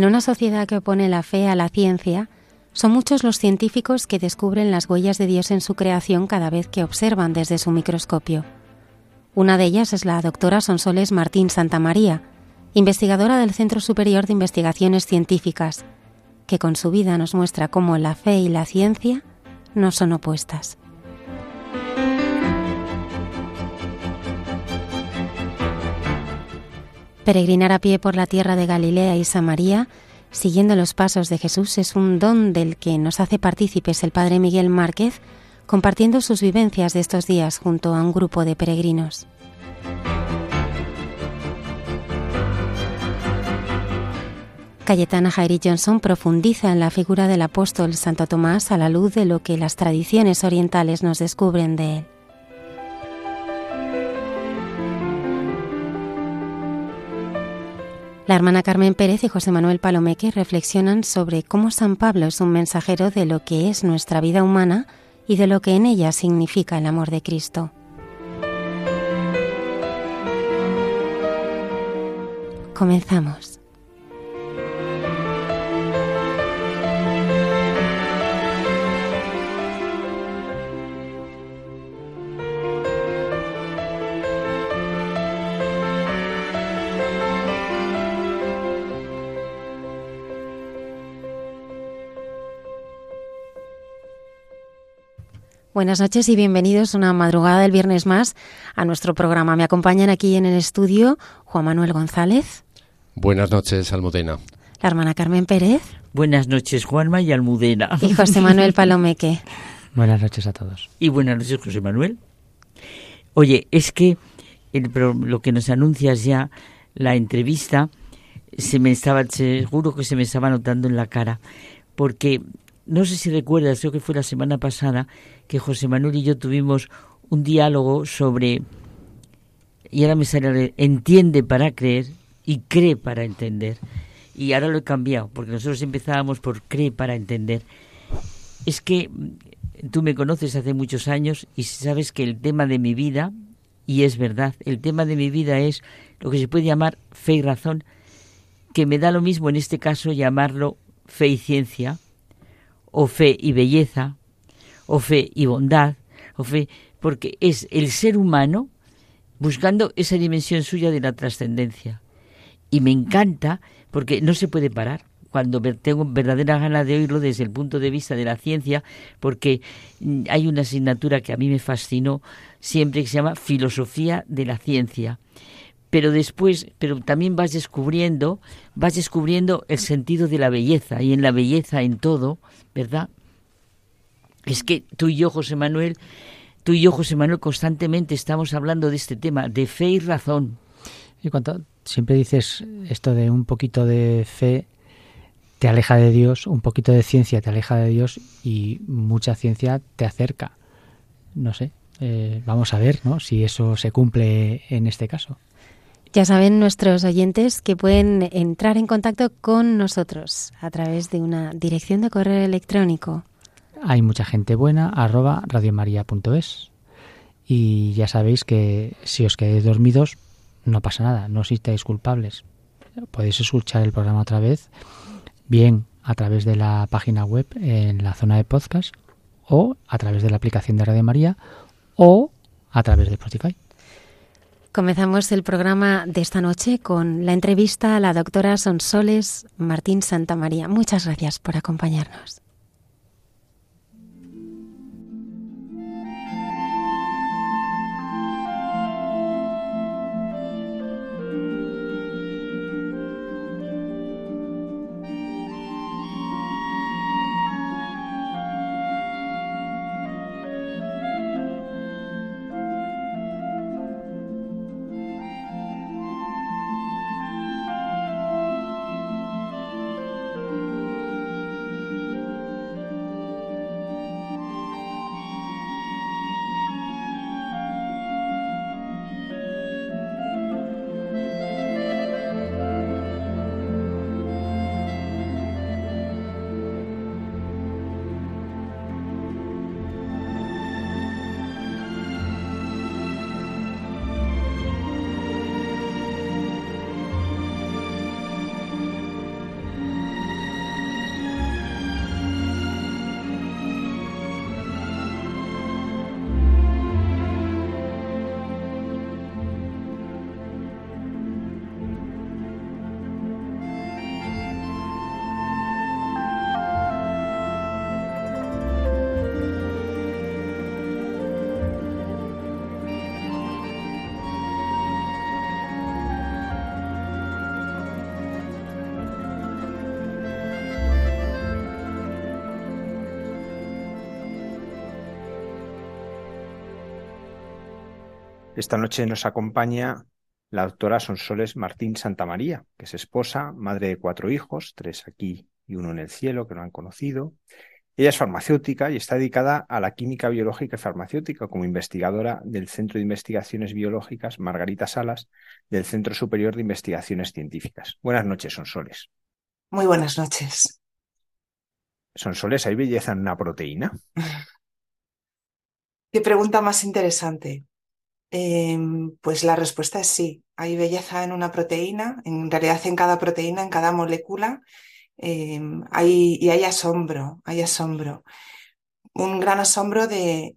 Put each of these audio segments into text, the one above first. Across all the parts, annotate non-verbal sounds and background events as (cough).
En una sociedad que opone la fe a la ciencia, son muchos los científicos que descubren las huellas de Dios en su creación cada vez que observan desde su microscopio. Una de ellas es la doctora Sonsoles Martín Santamaría, investigadora del Centro Superior de Investigaciones Científicas, que con su vida nos muestra cómo la fe y la ciencia no son opuestas. Peregrinar a pie por la tierra de Galilea y Samaria, siguiendo los pasos de Jesús, es un don del que nos hace partícipes el Padre Miguel Márquez, compartiendo sus vivencias de estos días junto a un grupo de peregrinos. Cayetana Jairi Johnson profundiza en la figura del apóstol Santo Tomás a la luz de lo que las tradiciones orientales nos descubren de él. La hermana Carmen Pérez y José Manuel Palomeque reflexionan sobre cómo San Pablo es un mensajero de lo que es nuestra vida humana y de lo que en ella significa el amor de Cristo. Comenzamos. Buenas noches y bienvenidos una madrugada del viernes más a nuestro programa. Me acompañan aquí en el estudio Juan Manuel González. Buenas noches, Almudena. La hermana Carmen Pérez. Buenas noches, Juanma y Almudena. Y José Manuel (laughs) Palomeque. buenas noches a todos. Y buenas noches, José Manuel. Oye, es que el, lo que nos anuncias ya, la entrevista, se me estaba, seguro que se me estaba notando en la cara, porque no sé si recuerdas, creo que fue la semana pasada, que José Manuel y yo tuvimos un diálogo sobre, y ahora me sale, entiende para creer y cree para entender. Y ahora lo he cambiado, porque nosotros empezábamos por cree para entender. Es que tú me conoces hace muchos años y sabes que el tema de mi vida, y es verdad, el tema de mi vida es lo que se puede llamar fe y razón, que me da lo mismo en este caso llamarlo fe y ciencia, o fe y belleza, o fe y bondad, o fe, porque es el ser humano buscando esa dimensión suya de la trascendencia. Y me encanta porque no se puede parar cuando tengo verdadera gana de oírlo desde el punto de vista de la ciencia, porque mm, hay una asignatura que a mí me fascinó siempre que se llama filosofía de la ciencia. Pero después, pero también vas descubriendo, vas descubriendo el sentido de la belleza y en la belleza en todo, ¿verdad? Es que tú y yo, José Manuel, tú y yo, José Manuel, constantemente estamos hablando de este tema, de fe y razón. Y cuando siempre dices esto de un poquito de fe te aleja de Dios, un poquito de ciencia te aleja de Dios y mucha ciencia te acerca. No sé, eh, vamos a ver ¿no? si eso se cumple en este caso. Ya saben nuestros oyentes que pueden entrar en contacto con nosotros a través de una dirección de correo electrónico. Hay mucha gente buena arroba radiomaria.es y ya sabéis que si os quedáis dormidos no pasa nada, no os sintáis culpables. Podéis escuchar el programa otra vez, bien a través de la página web en la zona de podcast o a través de la aplicación de Radio María o a través de Spotify. Comenzamos el programa de esta noche con la entrevista a la doctora Sonsoles Martín Santamaría. Muchas gracias por acompañarnos. Esta noche nos acompaña la doctora Sonsoles Martín Santamaría, que es esposa, madre de cuatro hijos, tres aquí y uno en el cielo, que no han conocido. Ella es farmacéutica y está dedicada a la química biológica y farmacéutica como investigadora del Centro de Investigaciones Biológicas Margarita Salas del Centro Superior de Investigaciones Científicas. Buenas noches, Sonsoles. Muy buenas noches. Sonsoles, ¿hay belleza en una proteína? (laughs) Qué pregunta más interesante. Em, pues la respuesta es sí. Hay belleza en una proteína, en realidad en cada proteína, en cada molécula, em, hay, y hay asombro, hay asombro. Un gran asombro de,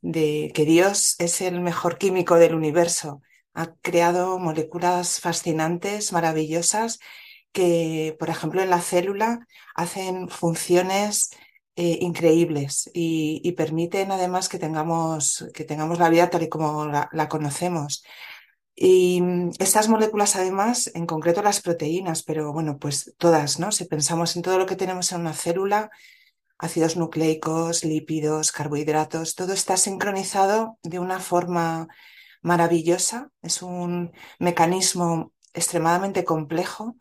de que Dios es el mejor químico del universo. Ha creado moléculas fascinantes, maravillosas, que, por ejemplo, en la célula hacen funciones eh, increíbles y, permiten además que tengamos, que tengamos la vida tal y como la, conocemos. Y mm, estas moléculas, además, en concreto las proteínas, pero bueno, pues todas, ¿no? Si pensamos en todo lo que tenemos en una célula, ácidos nucleicos, lípidos, carbohidratos, todo está sincronizado de una forma maravillosa. Es un mecanismo extremadamente complejo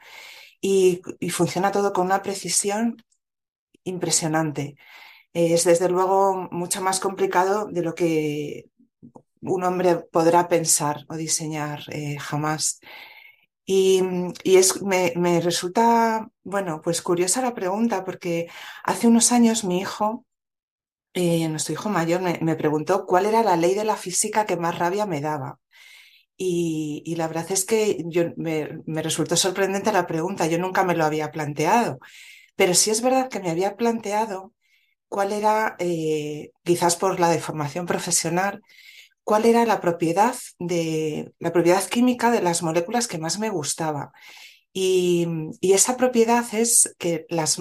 y, y funciona todo con una precisión impresionante. Es desde luego mucho más complicado de lo que un hombre podrá pensar o diseñar eh, jamás. Y, es, me, resulta, bueno, pues curiosa la pregunta, porque hace unos años mi hijo, eh, nuestro hijo mayor, me, preguntó cuál era la ley de la física que más rabia me daba. Y, la verdad es que yo, me, me resultó sorprendente la pregunta, yo nunca me lo había planteado. Pero sí es verdad que me había planteado cuál era, eh, quizás por la deformación profesional, cuál era la propiedad de la propiedad química de las moléculas que más me gustaba. Y, esa propiedad es que las,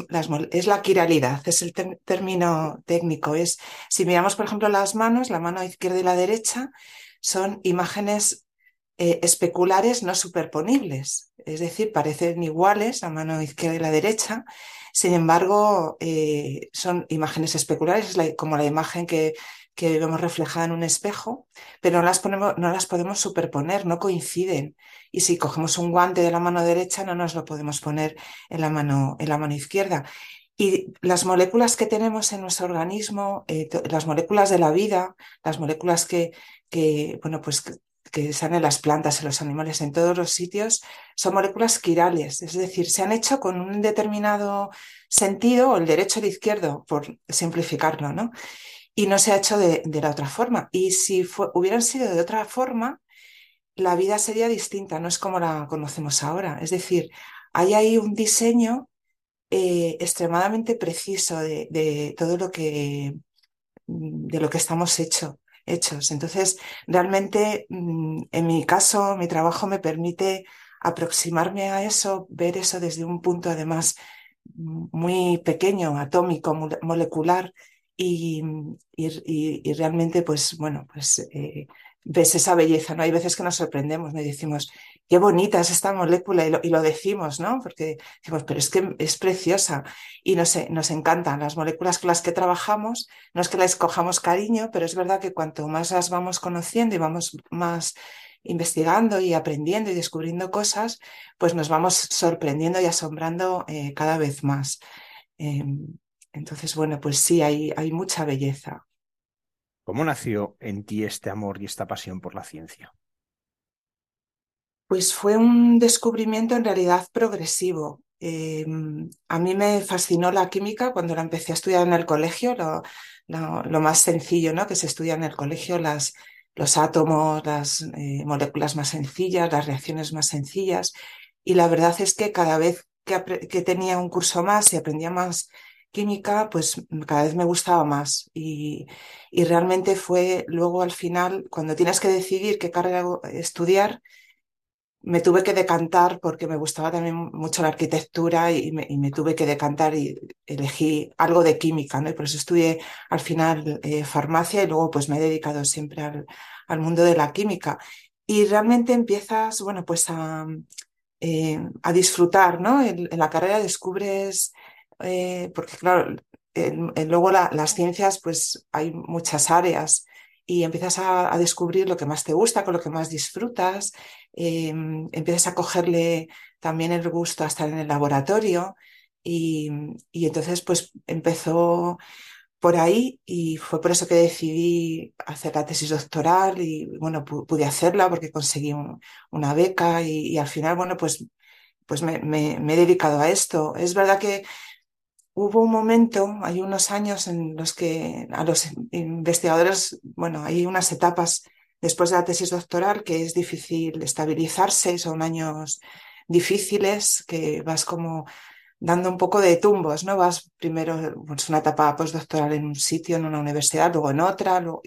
es la quiralidad, es el término técnico. Es, si miramos, por ejemplo, las manos, la mano izquierda y la derecha, son imágenes eh, especulares no superponibles. Es decir, parecen iguales la mano izquierda y la derecha, sin embargo, eh, son imágenes especulares, como la imagen que, vemos reflejada en un espejo, pero no las, no las podemos superponer, no coinciden. Y si cogemos un guante de la mano derecha, no nos lo podemos poner en la mano, en la mano izquierda. Y las moléculas que tenemos en nuestro organismo, eh, las moléculas de la vida, las moléculas que, que bueno, pues que están en las plantas, en los animales, en todos los sitios, son moléculas quirales, es decir, se han hecho con un determinado sentido, o el derecho o el izquierdo, por simplificarlo, ¿no? Y no se ha hecho de, la otra forma. Y si hubieran sido de otra forma, la vida sería distinta, no es como la conocemos ahora. Es decir, hay ahí un diseño eh, extremadamente preciso de, de, todo lo que de lo que estamos hechos hechos. Entonces, realmente, mm, en mi caso, mi trabajo me permite aproximarme a eso, ver eso desde un punto además muy pequeño, atómico, molecular, y, y, realmente, pues bueno, pues eh, ves esa belleza, ¿no? Hay veces que nos sorprendemos, ¿no? Y decimos, qué bonita es esta molécula, y lo, decimos, ¿no? Porque decimos, pero es que es preciosa y nos, nos encantan las moléculas con las que trabajamos, no es que las cojamos cariño, pero es verdad que cuanto más las vamos conociendo y vamos más investigando y aprendiendo y descubriendo cosas, pues nos vamos sorprendiendo y asombrando eh, cada vez más. Em, entonces, bueno, pues sí, hay, hay mucha belleza. ¿Cómo nació en ti este amor y esta pasión por la ciencia? Pues fue un descubrimiento en realidad progresivo. Em, a mí me fascinó la química cuando la empecé a estudiar en el colegio, lo, más sencillo ¿no? que se estudia en el colegio, las, los átomos, las eh, moléculas más sencillas, las reacciones más sencillas. Y la verdad es que cada vez que, que tenía un curso más y aprendía más química, pues cada vez me gustaba más. Y, realmente fue luego al final, cuando tienes que decidir qué carrera estudiar, me tuve que decantar porque me gustaba también mucho la arquitectura y me, tuve que decantar y elegí algo de química, ¿no? Y por eso estudié al final eh, farmacia y luego pues me he dedicado siempre al, mundo de la química. Y realmente empiezas, bueno, pues a, eh, a disfrutar, ¿no? en, la carrera descubres eh, porque claro, luego las ciencias, pues hay muchas áreas y empiezas a, descubrir lo que más te gusta, con lo que más disfrutas, em, empiezas a cogerle también el gusto a estar en el laboratorio y, y entonces pues empezó por ahí y fue por eso que decidí hacer la tesis doctoral y bueno, pude hacerla porque conseguí una beca y, al final, bueno, pues, pues me, he dedicado a esto. Es verdad que hubo un momento, hay unos años en los que a los investigadores, bueno, hay unas etapas después de la tesis doctoral que es difícil estabilizarse, son años difíciles que vas como dando un poco de tumbos, ¿no? Vas primero, pues una etapa postdoctoral en un sitio, en una universidad, luego en otra, luego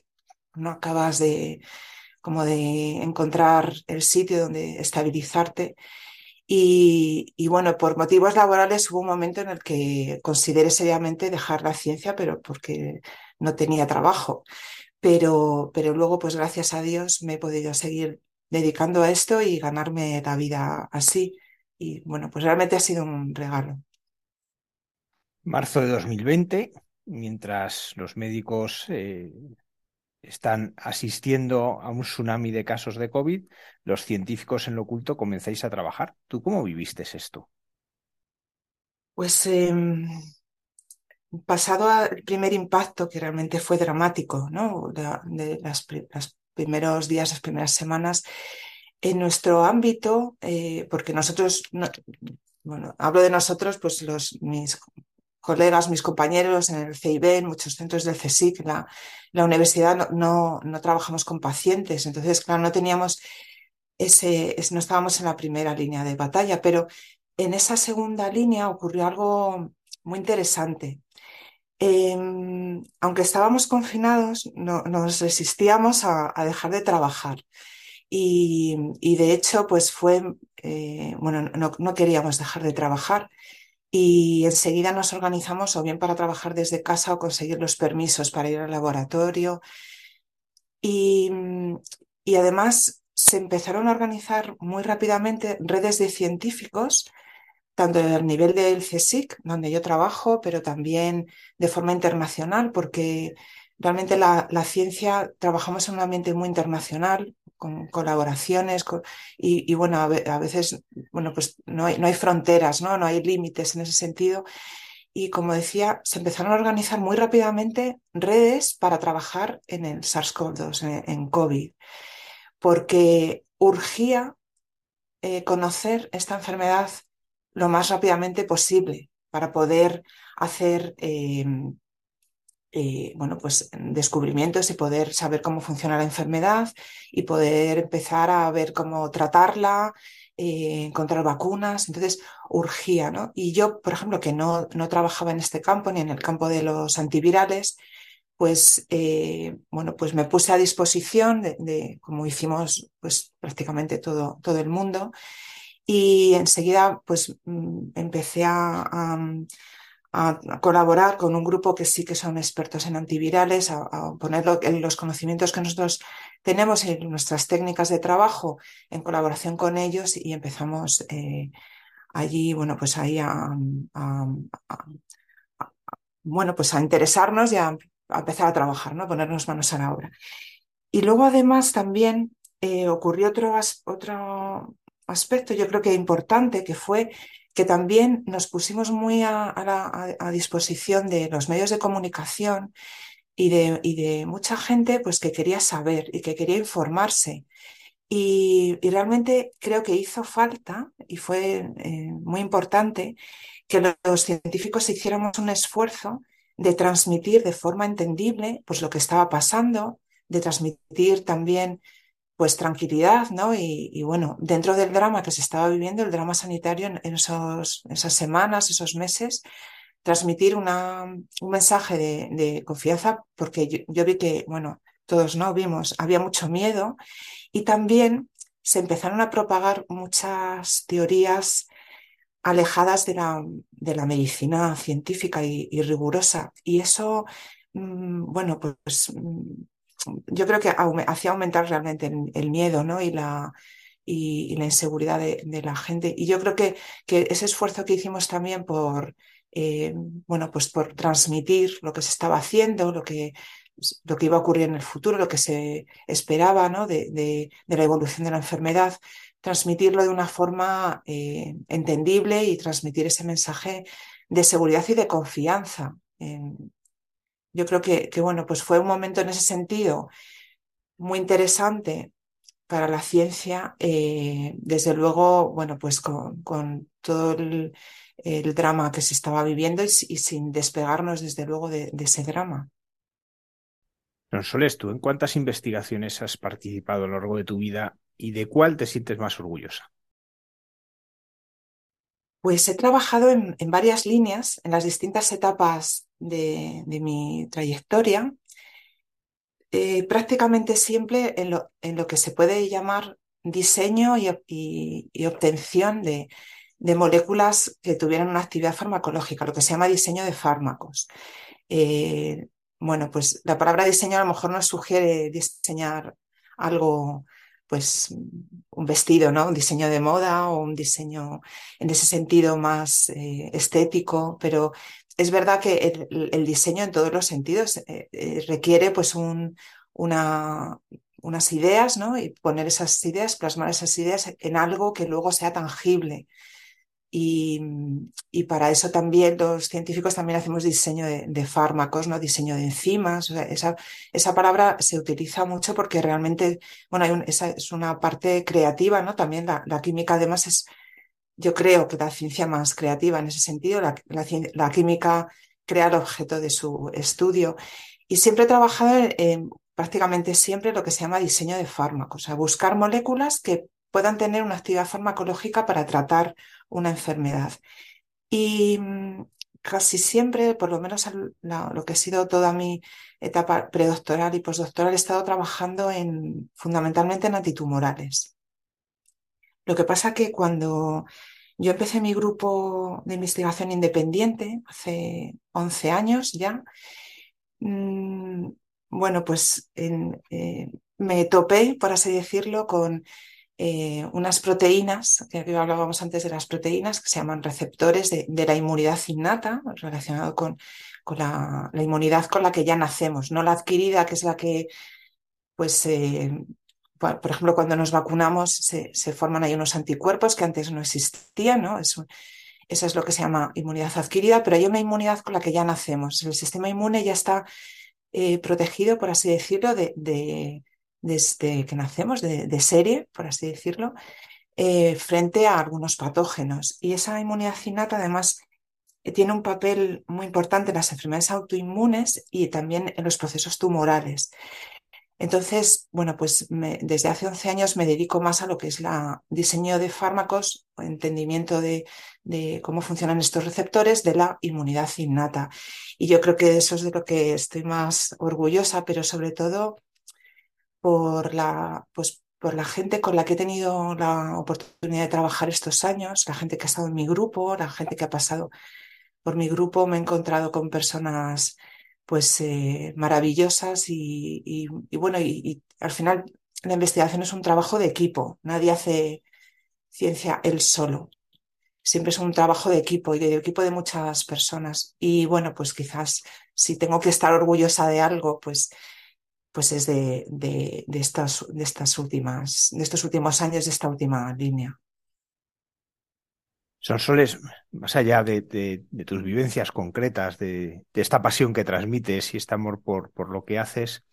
no acabas de como de encontrar el sitio donde estabilizarte. Y, bueno, por motivos laborales hubo un momento en el que consideré seriamente dejar la ciencia, pero porque no tenía trabajo. Pero, pero luego, pues gracias a Dios, me he podido seguir dedicando a esto y ganarme la vida así. Y bueno, pues realmente ha sido un regalo. Marzo de 2020, mientras los médicos eh, están asistiendo a un tsunami de casos de COVID, los científicos en lo oculto comenzáis a trabajar. ¿Tú cómo viviste esto? Pues em, pasado el primer impacto, que realmente fue dramático, ¿no? De, los primeros días, las primeras semanas, en nuestro ámbito, eh, porque nosotros, bueno, hablo de nosotros, pues los, mis colegas, mis compañeros en el CIB, en muchos centros del CSIC, la, la universidad no, no, trabajamos con pacientes, entonces, claro, no teníamos ese, no estábamos en la primera línea de batalla, pero en esa segunda línea ocurrió algo muy interesante. Em, aunque estábamos confinados, no, nos resistíamos a, dejar de trabajar. Y, y de hecho, pues fue, eh, bueno, no, no, queríamos dejar de trabajar y enseguida nos organizamos o bien para trabajar desde casa o conseguir los permisos para ir al laboratorio. Y, y además se empezaron a organizar muy rápidamente redes de científicos, tanto a nivel del CSIC, donde yo trabajo, pero también de forma internacional, porque realmente la, la ciencia, trabajamos en un ambiente muy internacional, con colaboraciones y, bueno, a, veces, bueno, pues no hay, no hay fronteras, ¿no? No hay límites en ese sentido. Y como decía, se empezaron a organizar muy rápidamente redes para trabajar en el SARS-CoV-2, en, COVID, porque urgía eh, conocer esta enfermedad lo más rápidamente posible para poder hacer eh, eh, bueno, pues descubrimientos y poder saber cómo funciona la enfermedad y poder empezar a ver cómo tratarla, eh, encontrar vacunas. Entonces, urgía, ¿no? Y yo, por ejemplo, que no, no trabajaba en este campo ni en el campo de los antivirales, pues, eh, bueno, pues me puse a disposición de, como hicimos, pues prácticamente todo, todo el mundo. Y enseguida, pues, mm, empecé a a, colaborar con un grupo que sí que son expertos en antivirales, a, poner los conocimientos que nosotros tenemos en nuestras técnicas de trabajo en colaboración con ellos y empezamos eh, allí, bueno, pues ahí a, bueno, pues a interesarnos y a, empezar a trabajar, ¿no? Ponernos manos a la obra. Y luego además también eh, ocurrió otro, otro aspecto, yo creo que importante, que fue que también nos pusimos muy a, disposición de los medios de comunicación y de, mucha gente pues, que quería saber y que quería informarse. Y, realmente creo que hizo falta, y fue eh, muy importante, que los, científicos hiciéramos un esfuerzo de transmitir de forma entendible pues, lo que estaba pasando, de transmitir también pues tranquilidad, ¿no? Y, bueno, dentro del drama que se estaba viviendo, el drama sanitario en, esos, esas semanas, esos meses, transmitir una, un mensaje de, confianza, porque yo, vi que, bueno, todos no vimos, había mucho miedo y también se empezaron a propagar muchas teorías alejadas de la, de la medicina científica y, rigurosa. Y eso, mm, bueno, pues mm, yo creo que hacía aumentar realmente el, miedo ¿no? y, la, y, la inseguridad de, la gente. Y yo creo que, que ese esfuerzo que hicimos también por, eh, bueno, pues por transmitir lo que se estaba haciendo, lo que, lo que iba a ocurrir en el futuro, lo que se esperaba ¿no? de, la evolución de la enfermedad, transmitirlo de una forma eh, entendible y transmitir ese mensaje de seguridad y de confianza. Yo creo que, que, bueno, pues fue un momento en ese sentido muy interesante para la ciencia, eh, desde luego, bueno, pues con, todo el, drama que se estaba viviendo y, sin despegarnos, desde luego, de, ese drama. Soles, ¿tú en cuántas investigaciones has participado a lo largo de tu vida y de cuál te sientes más orgullosa? Pues he trabajado en, varias líneas, en las distintas etapas de mi trayectoria. Eh, prácticamente siempre en lo, en lo, que se puede llamar diseño y, obtención de, moléculas que tuvieran una actividad farmacológica, lo que se llama diseño de fármacos. Eh, bueno, pues la palabra diseño a lo mejor nos sugiere diseñar algo, pues un vestido, ¿no? Un diseño de moda o un diseño en ese sentido más eh, estético, pero es verdad que el, diseño en todos los sentidos eh, eh, requiere pues un, una, unas ideas, ¿no? Y poner esas ideas, plasmar esas ideas en algo que luego sea tangible. Y, para eso también los científicos también hacemos diseño de, fármacos, ¿no? Diseño de enzimas. esa, esa, palabra se utiliza mucho porque realmente, bueno, esa es una parte creativa, ¿no? También la química además es yo creo que la ciencia más creativa en ese sentido, la, química crea el objeto de su estudio. Y siempre he trabajado en, prácticamente siempre lo que se llama diseño de fármacos, o sea, buscar moléculas que puedan tener una actividad farmacológica para tratar una enfermedad. Y mm, casi siempre, por lo menos lo que ha sido toda mi etapa predoctoral y postdoctoral, he estado trabajando en, fundamentalmente en antitumorales. Lo que pasa que cuando yo empecé mi grupo de investigación independiente hace 11 años ya, mm, bueno, pues eh, me topé, por así decirlo, con eh, unas proteínas, que hablábamos antes de las proteínas, que se llaman receptores de, la inmunidad innata, relacionado con, la, inmunidad con la que ya nacemos, no la adquirida, que es la que pues eh, por ejemplo, cuando nos vacunamos se, forman ahí unos anticuerpos que antes no existían, ¿no? Eso, es lo que se llama inmunidad adquirida, pero hay una inmunidad con la que ya nacemos. El sistema inmune ya está eh, protegido, por así decirlo, de, desde que nacemos, de, serie, por así decirlo, eh, frente a algunos patógenos. Y esa inmunidad innata, además, eh, tiene un papel muy importante en las enfermedades autoinmunes y también en los procesos tumorales. Entonces, bueno, pues desde hace 11 años me dedico más a lo que es la diseño de fármacos, entendimiento de, cómo funcionan estos receptores de la inmunidad innata. Y yo creo que eso es de lo que estoy más orgullosa, pero sobre todo por la, pues, por la gente con la que he tenido la oportunidad de trabajar estos años, la gente que ha estado en mi grupo, la gente que ha pasado por mi grupo, me he encontrado con personas pues eh, maravillosas y, bueno, y, al final la investigación es un trabajo de equipo, nadie hace ciencia él solo, siempre es un trabajo de equipo y de equipo de muchas personas. Y bueno, pues quizás si tengo que estar orgullosa de algo, pues, pues es de, de, estas, de estas últimas, de estos últimos años, de esta última línea. Son soles, más allá de, tus vivencias concretas, de, esta pasión que transmites y este amor por, lo que haces,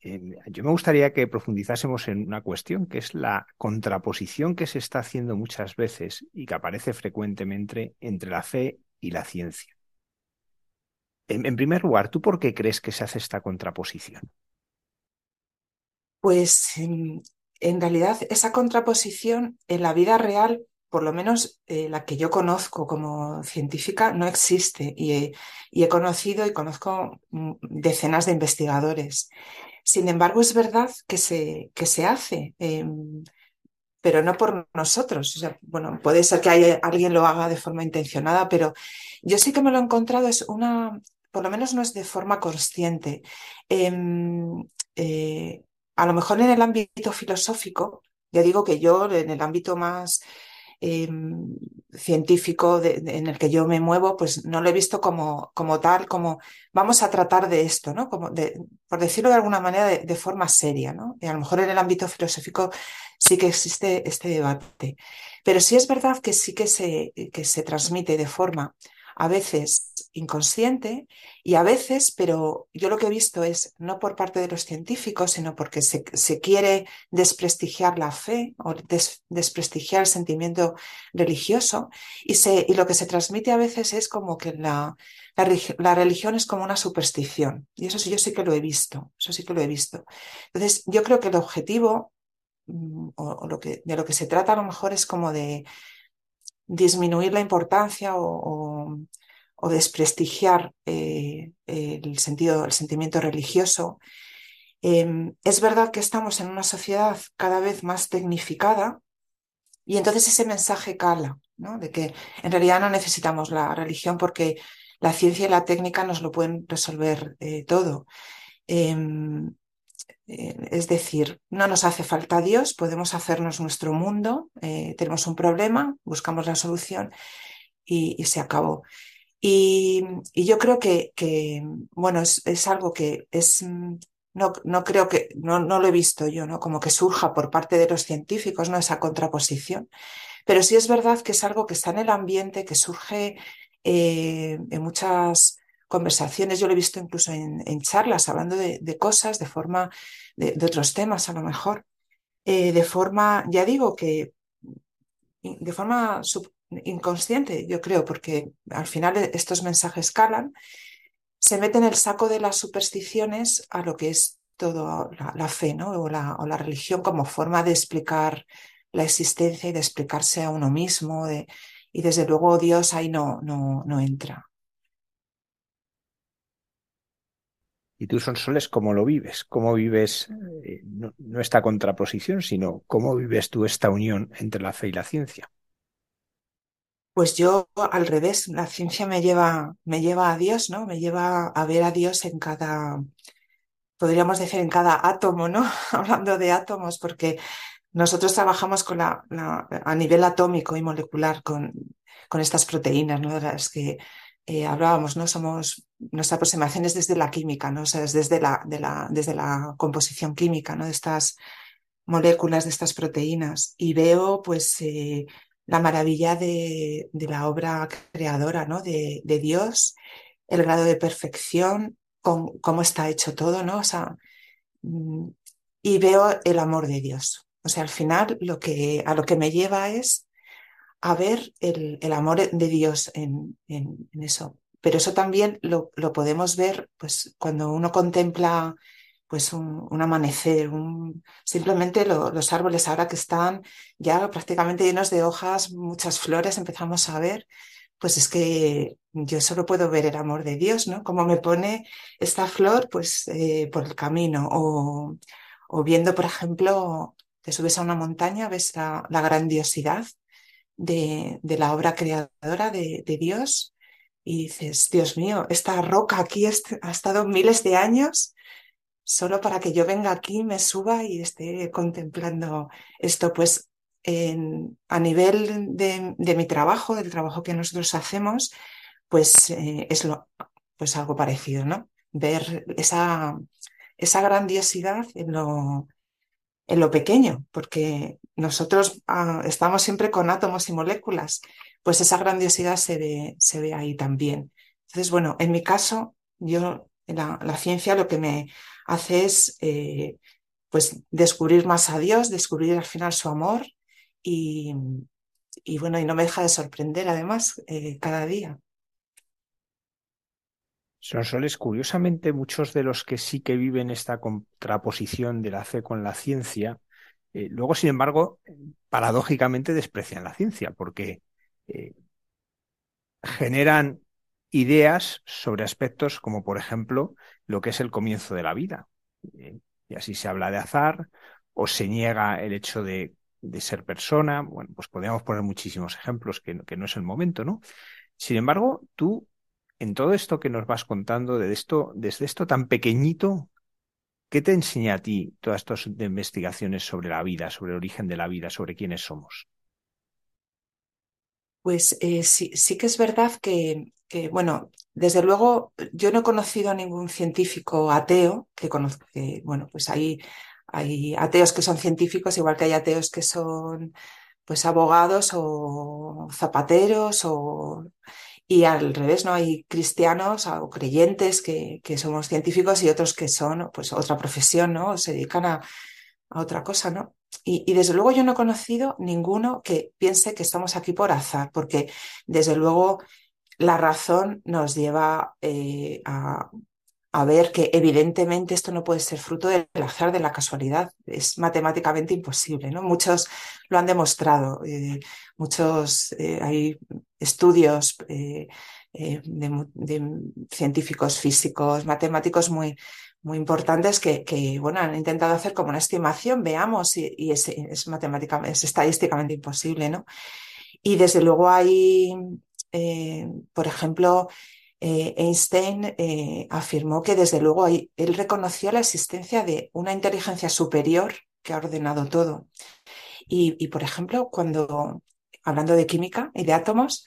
eh, yo me gustaría que profundizásemos en una cuestión que es la contraposición que se está haciendo muchas veces y que aparece frecuentemente entre la fe y la ciencia. En, primer lugar, ¿tú por qué crees que se hace esta contraposición? Pues en realidad esa contraposición en la vida real por lo menos eh, la que yo conozco como científica, no existe y he, conocido y conozco mm, decenas de investigadores. Sin embargo, es verdad que se, que se hace, em, pero no por nosotros. bueno, puede ser que alguien lo haga de forma intencionada, pero yo sí que me lo he encontrado, es una, por lo menos no es de forma consciente. Em, eh, a lo mejor en el ámbito filosófico, ya digo que yo en el ámbito más em, científico en el que yo me muevo, pues no lo he visto como, como tal, como vamos a tratar de esto, ¿no? Como de, por decirlo de alguna manera, de, forma seria, ¿no? Y a lo mejor en el ámbito filosófico sí que existe este debate. Pero sí es verdad que sí que se, que se transmite de forma a veces inconsciente y a veces, pero yo lo que he visto es no por parte de los científicos, sino porque se, quiere desprestigiar la fe o desprestigiar el sentimiento religioso y, se, y lo que se transmite a veces es como que la, la, religión es como una superstición y eso sí, yo sí que lo he visto, eso sí que lo he visto. Entonces, yo creo que el objetivo mm, o, lo que, de lo que se trata a lo mejor es como de disminuir la importancia o, desprestigiar eh, el, sentido, el sentimiento religioso. Em, es verdad que estamos en una sociedad cada vez más tecnificada y entonces ese mensaje cala, ¿no? de que en realidad no necesitamos la religión porque la ciencia y la técnica nos lo pueden resolver eh, todo. Em, eh, es decir, no nos hace falta Dios, podemos hacernos nuestro mundo, tenemos un problema, buscamos la solución y, se acabó. Y, yo creo que, bueno, es, algo que es, mm, no, no creo que, no, no, lo he visto yo, ¿no? Como que surja por parte de los científicos, ¿no? Esa contraposición. Pero sí es verdad que es algo que está en el ambiente, que surge eh, en muchas conversaciones, yo lo he visto incluso en, charlas, hablando de, cosas, de forma, de, otros temas a lo mejor, eh, de forma, ya digo que, de forma inconsciente, yo creo, porque al final estos mensajes calan, se meten en el saco de las supersticiones a lo que es todo la, fe, ¿no? O la, o la, religión como forma de explicar la existencia y de explicarse a uno mismo, y desde luego Dios ahí no, no, no entra. Y tú, Sonsoles, ¿cómo lo vives? ¿Cómo vives eh, no, esta contraposición, sino cómo vives tú esta unión entre la fe y la ciencia? Pues yo al revés, la ciencia me lleva, me lleva a Dios, ¿no? Me lleva a ver a Dios en cada, podríamos decir, en cada átomo, ¿no? (laughs) Hablando de átomos, porque nosotros trabajamos con la, a nivel atómico y molecular con, con estas proteínas, ¿no? Las que eh, hablábamos, ¿no? Somos, nuestra aproximación es desde la química, ¿no? O sea, es desde la, de la, desde la composición química, ¿no? De estas moléculas, de estas proteínas. Y veo, pues, eh, la maravilla de, de, la obra creadora, ¿no? De, de, Dios, el grado de perfección, con, cómo está hecho todo, ¿no? O sea, mm, y veo el amor de Dios. O sea, al final lo que, a lo que me lleva es a ver el, amor de Dios en, eso. Pero eso también lo, podemos ver pues, cuando uno contempla pues un, amanecer, un, simplemente los árboles ahora que están ya prácticamente llenos de hojas, muchas flores, empezamos a ver, pues es que yo solo puedo ver el amor de Dios, ¿no? Como me pone esta flor pues eh, por el camino o, o, viendo, por ejemplo, te subes a una montaña, ves la grandiosidad de, la obra creadora de, Dios y dices, Dios mío, esta roca aquí ha estado miles de años solo para que yo venga aquí, me suba y esté contemplando esto. Pues a nivel de, mi trabajo, del trabajo que nosotros hacemos, pues eh, es lo, pues algo parecido, ¿no? Ver esa, esa grandiosidad en lo, en lo pequeño, porque nosotros ah, estamos siempre con átomos y moléculas, pues esa grandiosidad se ve, se ve ahí también. Entonces, bueno, en mi caso, yo, la ciencia lo que me hace es eh, pues descubrir más a Dios, descubrir al final su amor y, y bueno, y no me deja de sorprender además eh, cada día. Son soles, curiosamente, muchos de los que sí que viven esta contraposición de la fe con la ciencia, eh, luego, sin embargo, paradójicamente desprecian la ciencia, porque eh, generan ideas sobre aspectos como, por ejemplo, lo que es el comienzo de la vida. Eh, y así se habla de azar, o se niega el hecho de, ser persona. Bueno, pues podríamos poner muchísimos ejemplos que, que no es el momento, ¿no? Sin embargo, tú en todo esto que nos vas contando, de esto, desde esto tan pequeñito, ¿qué te enseña a ti todas estas investigaciones sobre la vida, sobre el origen de la vida, sobre quiénes somos? Pues eh, sí, sí que es verdad que, bueno, desde luego yo no he conocido a ningún científico ateo que conozca, que, bueno, pues hay, hay ateos que son científicos, igual que hay ateos que son pues abogados o zapateros o y al revés, ¿no? Hay cristianos o creyentes que, que somos científicos y otros que son pues otra profesión, ¿no? Se dedican a otra cosa, ¿no? Y, desde luego yo no he conocido ninguno que piense que estamos aquí por azar, porque desde luego la razón nos lleva eh, a, a, ver que evidentemente esto no puede ser fruto del azar, de la casualidad, es matemáticamente imposible, ¿no? Muchos lo han demostrado, eh, muchos, eh, hay estudios de, científicos físicos, matemáticos muy, muy importantes que, que, bueno, han intentado hacer como una estimación, veamos, y, es, matemáticamente, es estadísticamente imposible, ¿no? Y desde luego hay, eh, por ejemplo, eh, Einstein eh, afirmó que desde luego hay, él reconoció la existencia de una inteligencia superior que ha ordenado todo. Y, por ejemplo, cuando, hablando de química y de átomos,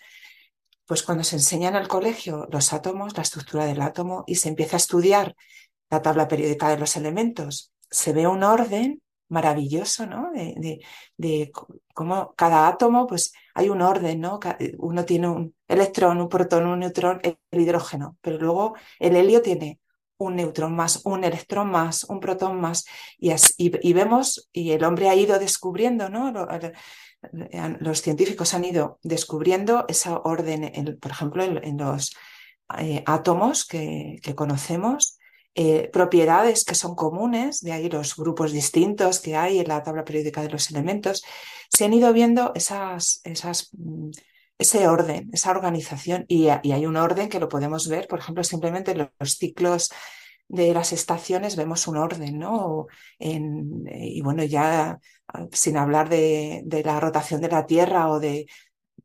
pues cuando se enseña en el colegio los átomos, la estructura del átomo, y se empieza a estudiar la tabla periódica de los elementos, se ve un orden maravilloso, ¿no? De, cómo cada átomo, pues hay un orden, ¿no? Uno tiene un electrón, un protón, un neutrón, el hidrógeno, pero luego el helio tiene un neutrón más, un electrón más, un protón más, y, vemos, y el hombre ha ido descubriendo, ¿no? Los científicos han ido descubriendo esa orden, en, por ejemplo, en, los eh, átomos que conocemos, eh, propiedades que son comunes, de ahí los grupos distintos que hay en la tabla periódica de los elementos, se han ido viendo esas, esas, ese orden, esa organización, y, hay un orden que lo podemos ver, por ejemplo, simplemente en los ciclos de las estaciones vemos un orden, ¿no? En, y bueno, ya sin hablar de, de, la rotación de la Tierra o de,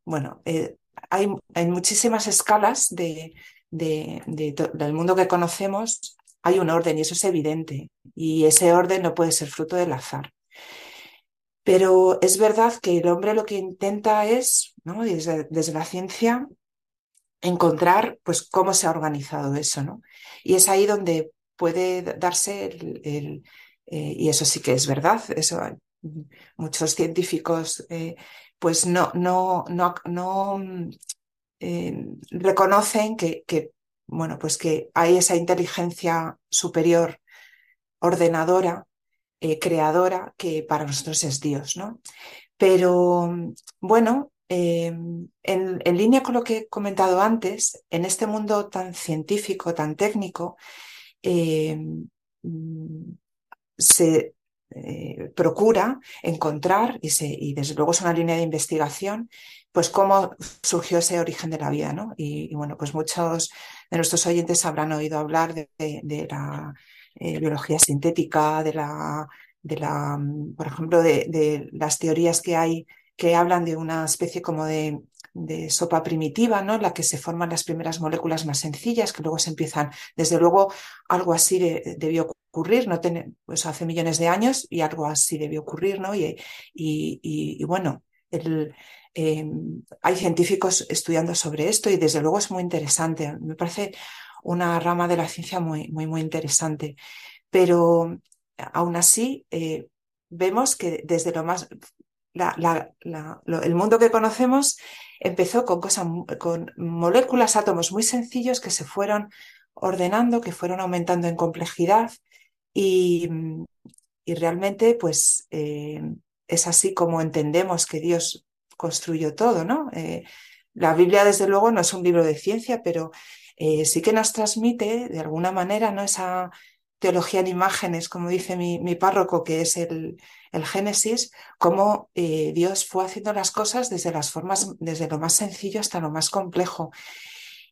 bueno, eh, hay, hay, muchísimas escalas de, de, del mundo que conocemos hay un orden y eso es evidente. Y ese orden no puede ser fruto del azar. Pero es verdad que el hombre lo que intenta es, ¿no? desde, la ciencia, encontrar pues cómo se ha organizado eso, ¿no? Y es ahí donde puede darse el, el eh, y eso sí que es verdad, eso muchos científicos eh, pues no, no, no, no eh, reconocen que, que bueno, pues que hay esa inteligencia superior, ordenadora, eh, creadora, que para nosotros es Dios, ¿no? Pero, bueno, eh, en, línea con lo que he comentado antes, en este mundo tan científico, tan técnico, eh, se eh, procura encontrar, y, desde luego es una línea de investigación, pues cómo surgió ese origen de la vida, ¿no? Y, bueno, pues muchos de nuestros oyentes habrán oído hablar de, la eh, biología sintética, de la, de la, por ejemplo, de, las teorías que hay que hablan de una especie como de, sopa primitiva, ¿no? La que se forman las primeras moléculas más sencillas, que luego se empiezan, desde luego, algo así de, debió ocurrir, no Ten, pues hace millones de años, y algo así debió ocurrir, ¿no? Y, y, y, bueno, el, eh, hay científicos estudiando sobre esto y desde luego es muy interesante. Me parece una rama de la ciencia muy, muy, muy interesante. Pero aún así, eh, vemos que desde lo más el mundo que conocemos empezó con cosas, con moléculas, átomos muy sencillos que se fueron ordenando, que fueron aumentando en complejidad y, y realmente, pues, eh, es así como entendemos que Dios construyó todo, ¿no? Eh, la Biblia, desde luego, no es un libro de ciencia, pero eh, sí que nos transmite, de alguna manera, ¿no? Esa teología en imágenes, como dice mi, mi párroco, que es el, el Génesis, cómo Dios fue haciendo las cosas desde las formas, desde lo más sencillo hasta lo más complejo.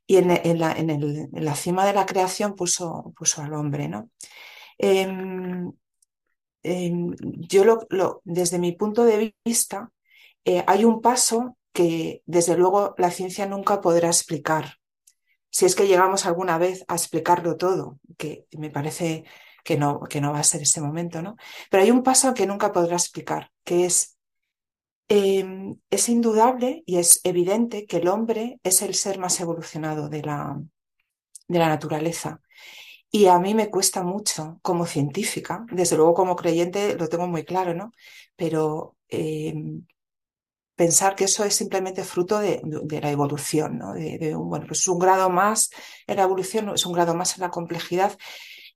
Y en, en, la, en la, cima de la creación puso, puso al hombre, ¿no? Eh, yo lo, lo, desde mi punto de vista, eh, hay un paso que desde luego la ciencia nunca podrá explicar. Si es que llegamos alguna vez a explicarlo todo, que me parece que no, que no va a ser ese momento, ¿no? Pero hay un paso que nunca podrá explicar, que es em, es indudable y es evidente que el hombre es el ser más evolucionado de la, de la naturaleza. Y a mí me cuesta mucho como científica, desde luego como creyente lo tengo muy claro, ¿no? Pero em, pensar que eso es simplemente fruto de, la evolución, ¿no? De, bueno, pues un grado más en la evolución, es un grado más en la complejidad.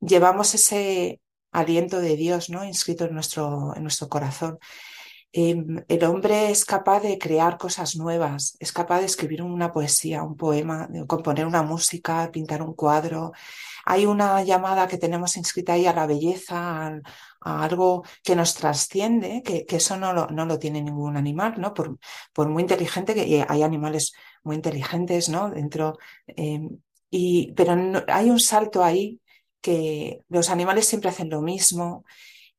Llevamos ese aliento de Dios, ¿no? Inscrito en nuestro, en nuestro corazón. Em, el hombre es capaz de crear cosas nuevas, es capaz de escribir una poesía, un poema, de componer una música, pintar un cuadro. Hay una llamada que tenemos inscrita ahí a la belleza, a, algo que nos trasciende, que, eso no lo, no lo, tiene ningún animal, ¿no? Por, por, muy inteligente que hay animales muy inteligentes, ¿no? Dentro. Em, y, pero hay un salto ahí que los animales siempre hacen lo mismo.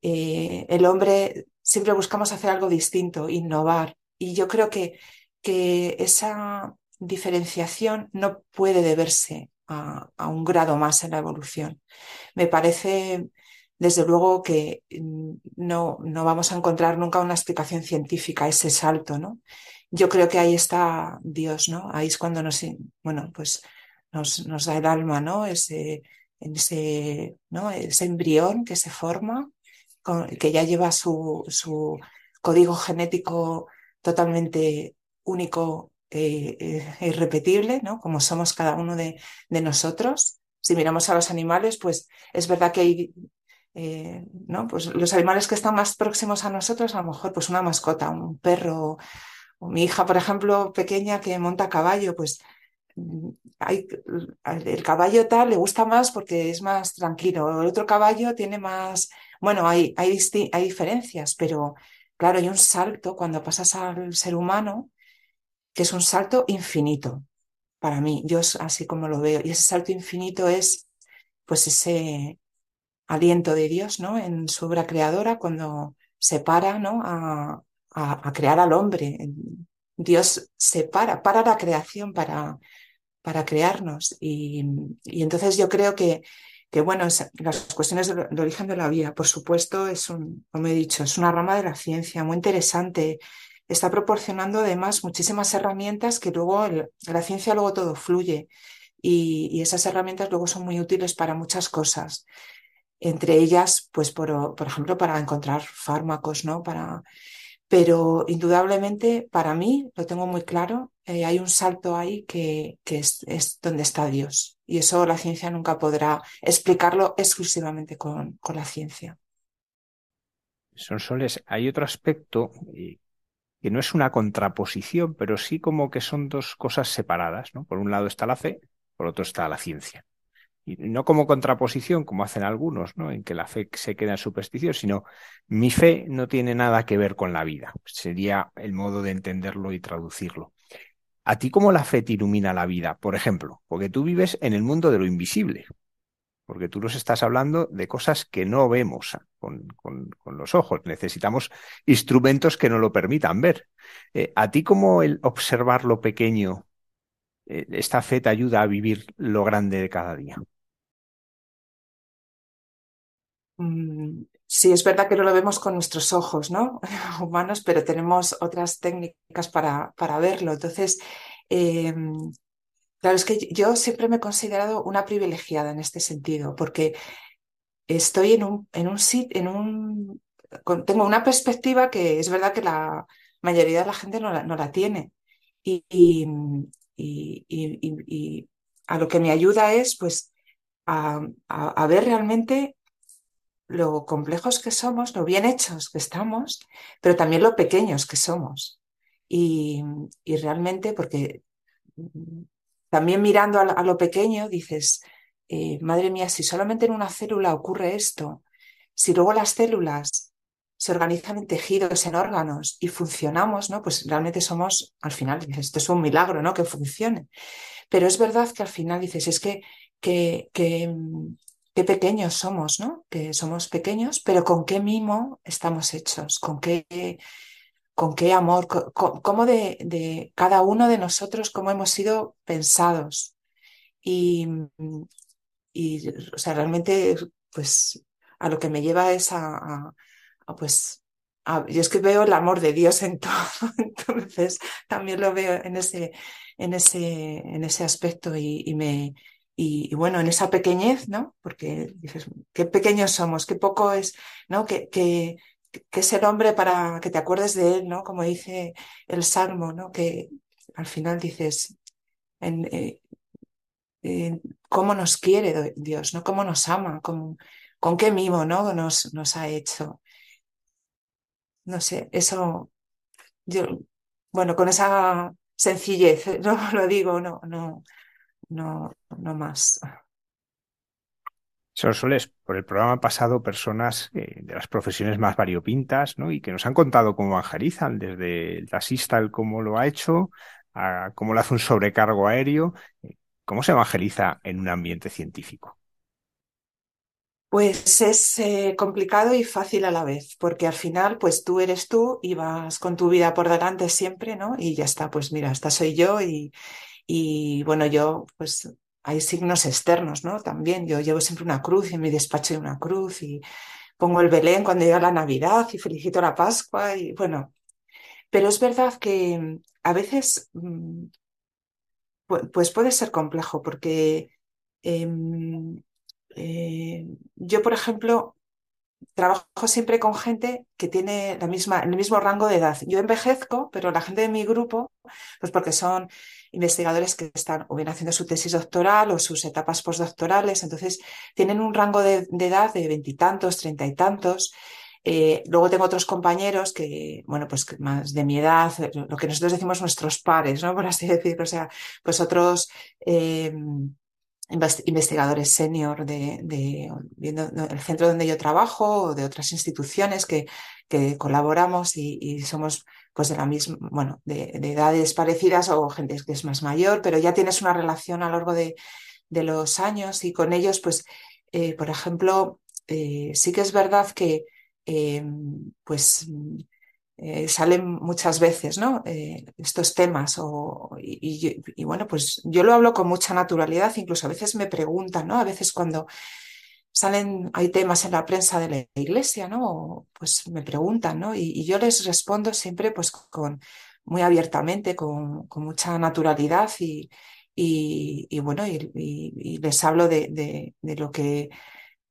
Eh, el hombre siempre buscamos hacer algo distinto, innovar. Y yo creo que, que esa diferenciación no puede deberse a, un grado más en la evolución. Me parece, desde luego, que mm, no, no vamos a encontrar nunca una explicación científica a ese salto, ¿no? Yo creo que ahí está Dios, ¿no? Ahí es cuando nos, bueno, pues nos, nos da el alma, ¿no? Ese, ese, ¿no? ese embrión que se forma que ya lleva su, su código genético totalmente único e, e, irrepetible, ¿no? como somos cada uno de, nosotros. Si miramos a los animales, pues es verdad que hay eh, ¿no? pues los animales que están más próximos a nosotros, a lo mejor pues una mascota, un perro, o mi hija, por ejemplo, pequeña que monta caballo, pues mm, hay, el caballo tal le gusta más porque es más tranquilo, el otro caballo tiene más bueno, hay, hay, hay diferencias, pero claro, hay un salto cuando pasas al ser humano, que es un salto infinito para mí, yo así como lo veo, y ese salto infinito es pues ese aliento de Dios, ¿no? En su obra creadora cuando se para, ¿no? A, a, crear al hombre. Dios se para, para la creación para, para crearnos. Y, y entonces yo creo que que bueno, las cuestiones de, origen de la vida, por supuesto, es un, como he dicho, es una rama de la ciencia muy interesante. Está proporcionando además muchísimas herramientas que luego la ciencia luego todo fluye y, esas herramientas luego son muy útiles para muchas cosas. Entre ellas, pues por, por ejemplo, para encontrar fármacos, ¿no? Para, pero indudablemente para mí, lo tengo muy claro, eh, hay un salto ahí que, que es, donde está Dios. Y eso la ciencia nunca podrá explicarlo exclusivamente con, con la ciencia. Son soles. Hay otro aspecto que no es una contraposición, pero sí como que son dos cosas separadas. ¿no? Por un lado está la fe, por otro está la ciencia y no como contraposición, como hacen algunos, ¿no? en que la fe se queda en superstición, sino mi fe no tiene nada que ver con la vida. Sería el modo de entenderlo y traducirlo. ¿A ti cómo la fe te ilumina la vida? Por ejemplo, porque tú vives en el mundo de lo invisible, porque tú nos estás hablando de cosas que no vemos con, con, los ojos. Necesitamos instrumentos que nos lo permitan ver. Eh, ¿A ti cómo el observar lo pequeño, eh, esta fe te ayuda a vivir lo grande de cada día? Mm, sí, es verdad que no lo vemos con nuestros ojos, ¿no? (laughs) Humanos, pero tenemos otras técnicas para, para verlo. Entonces, em, claro, es que yo siempre me he considerado una privilegiada en este sentido, porque estoy en un, en un sitio, en un, tengo una perspectiva que es verdad que la mayoría de la gente no la, no la tiene. Y, y, y, a lo que me ayuda es, pues, a, a ver realmente lo complejos que somos, lo bien hechos que estamos, pero también lo pequeños que somos. Y, realmente, porque también mirando a, lo pequeño, dices, eh, madre mía, si solamente en una célula ocurre esto, si luego las células se organizan en tejidos, en órganos y funcionamos, ¿no? Pues realmente somos, al final, dices, esto es un milagro, ¿no? Que funcione. Pero es verdad que al final dices, es que, que, que, qué pequeños somos, ¿no? Que somos pequeños, pero con qué mimo estamos hechos, con qué, con qué amor, cómo de, cada uno de nosotros, cómo hemos sido pensados. Y, o sea, realmente, pues, a lo que me lleva es a, pues, yo es que veo el amor de Dios en (laughs) todo, entonces también lo veo en ese, en ese, en ese aspecto y, me, y, bueno, en esa pequeñez, ¿no? Porque dices, qué pequeños somos, qué poco es, ¿no? Que, que, que es el hombre para que te acuerdes de él, ¿no? Como dice el Salmo, ¿no? Que al final dices, en, eh, cómo nos quiere Dios, ¿no? Cómo nos ama, con, qué mimo, ¿no? Nos, nos ha hecho. No sé, eso, yo, bueno, con esa sencillez, no (laughs) lo digo, no, no, no, no más. Son Soles, por el programa pasado personas eh, de las profesiones más variopintas, ¿no? Y que nos han contado cómo evangelizan, desde el taxista, el cómo lo ha hecho, a cómo le hace un sobrecargo aéreo. ¿Cómo se evangeliza en un ambiente científico? Pues es eh, complicado y fácil a la vez, porque al final, pues tú eres tú y vas con tu vida por delante siempre, ¿no? Y ya está, pues mira, esta soy yo y, y bueno, yo, pues hay signos externos, ¿no? También yo llevo siempre una cruz y en mi despacho hay una cruz y pongo el Belén cuando llega la Navidad y felicito la Pascua y bueno, pero es verdad que mm, a veces mm, pues puede ser complejo porque em, eh, yo, por ejemplo, trabajo siempre con gente que tiene la misma, el mismo rango de edad. Yo envejezco, pero la gente de mi grupo, pues porque son investigadores que están o bien haciendo su tesis doctoral o sus etapas postdoctorales, entonces tienen un rango de, edad de veintitantos, treinta y tantos. Eh, luego tengo otros compañeros que, bueno, pues más de mi edad, lo que nosotros decimos nuestros pares, ¿no? (laughs) Por así decirlo, o sea, pues otros eh, investigadores senior de, el centro donde yo trabajo o de otras instituciones que, que colaboramos y, somos pues de la misma, bueno, de, edades parecidas o gente que es más mayor, pero ya tienes una relación a lo largo de, los años y con ellos, pues, eh, por ejemplo, eh, sí que es verdad que eh, pues eh, salen muchas veces ¿no? Eh, estos temas o, y, bueno, pues yo lo hablo con mucha naturalidad, incluso a veces me preguntan, ¿no? A veces cuando salen, hay temas en la prensa de la iglesia, ¿no? Pues me preguntan, ¿no? Y, yo les respondo siempre pues con muy abiertamente, con, mucha naturalidad y, y, bueno, y, les hablo de, de, lo que,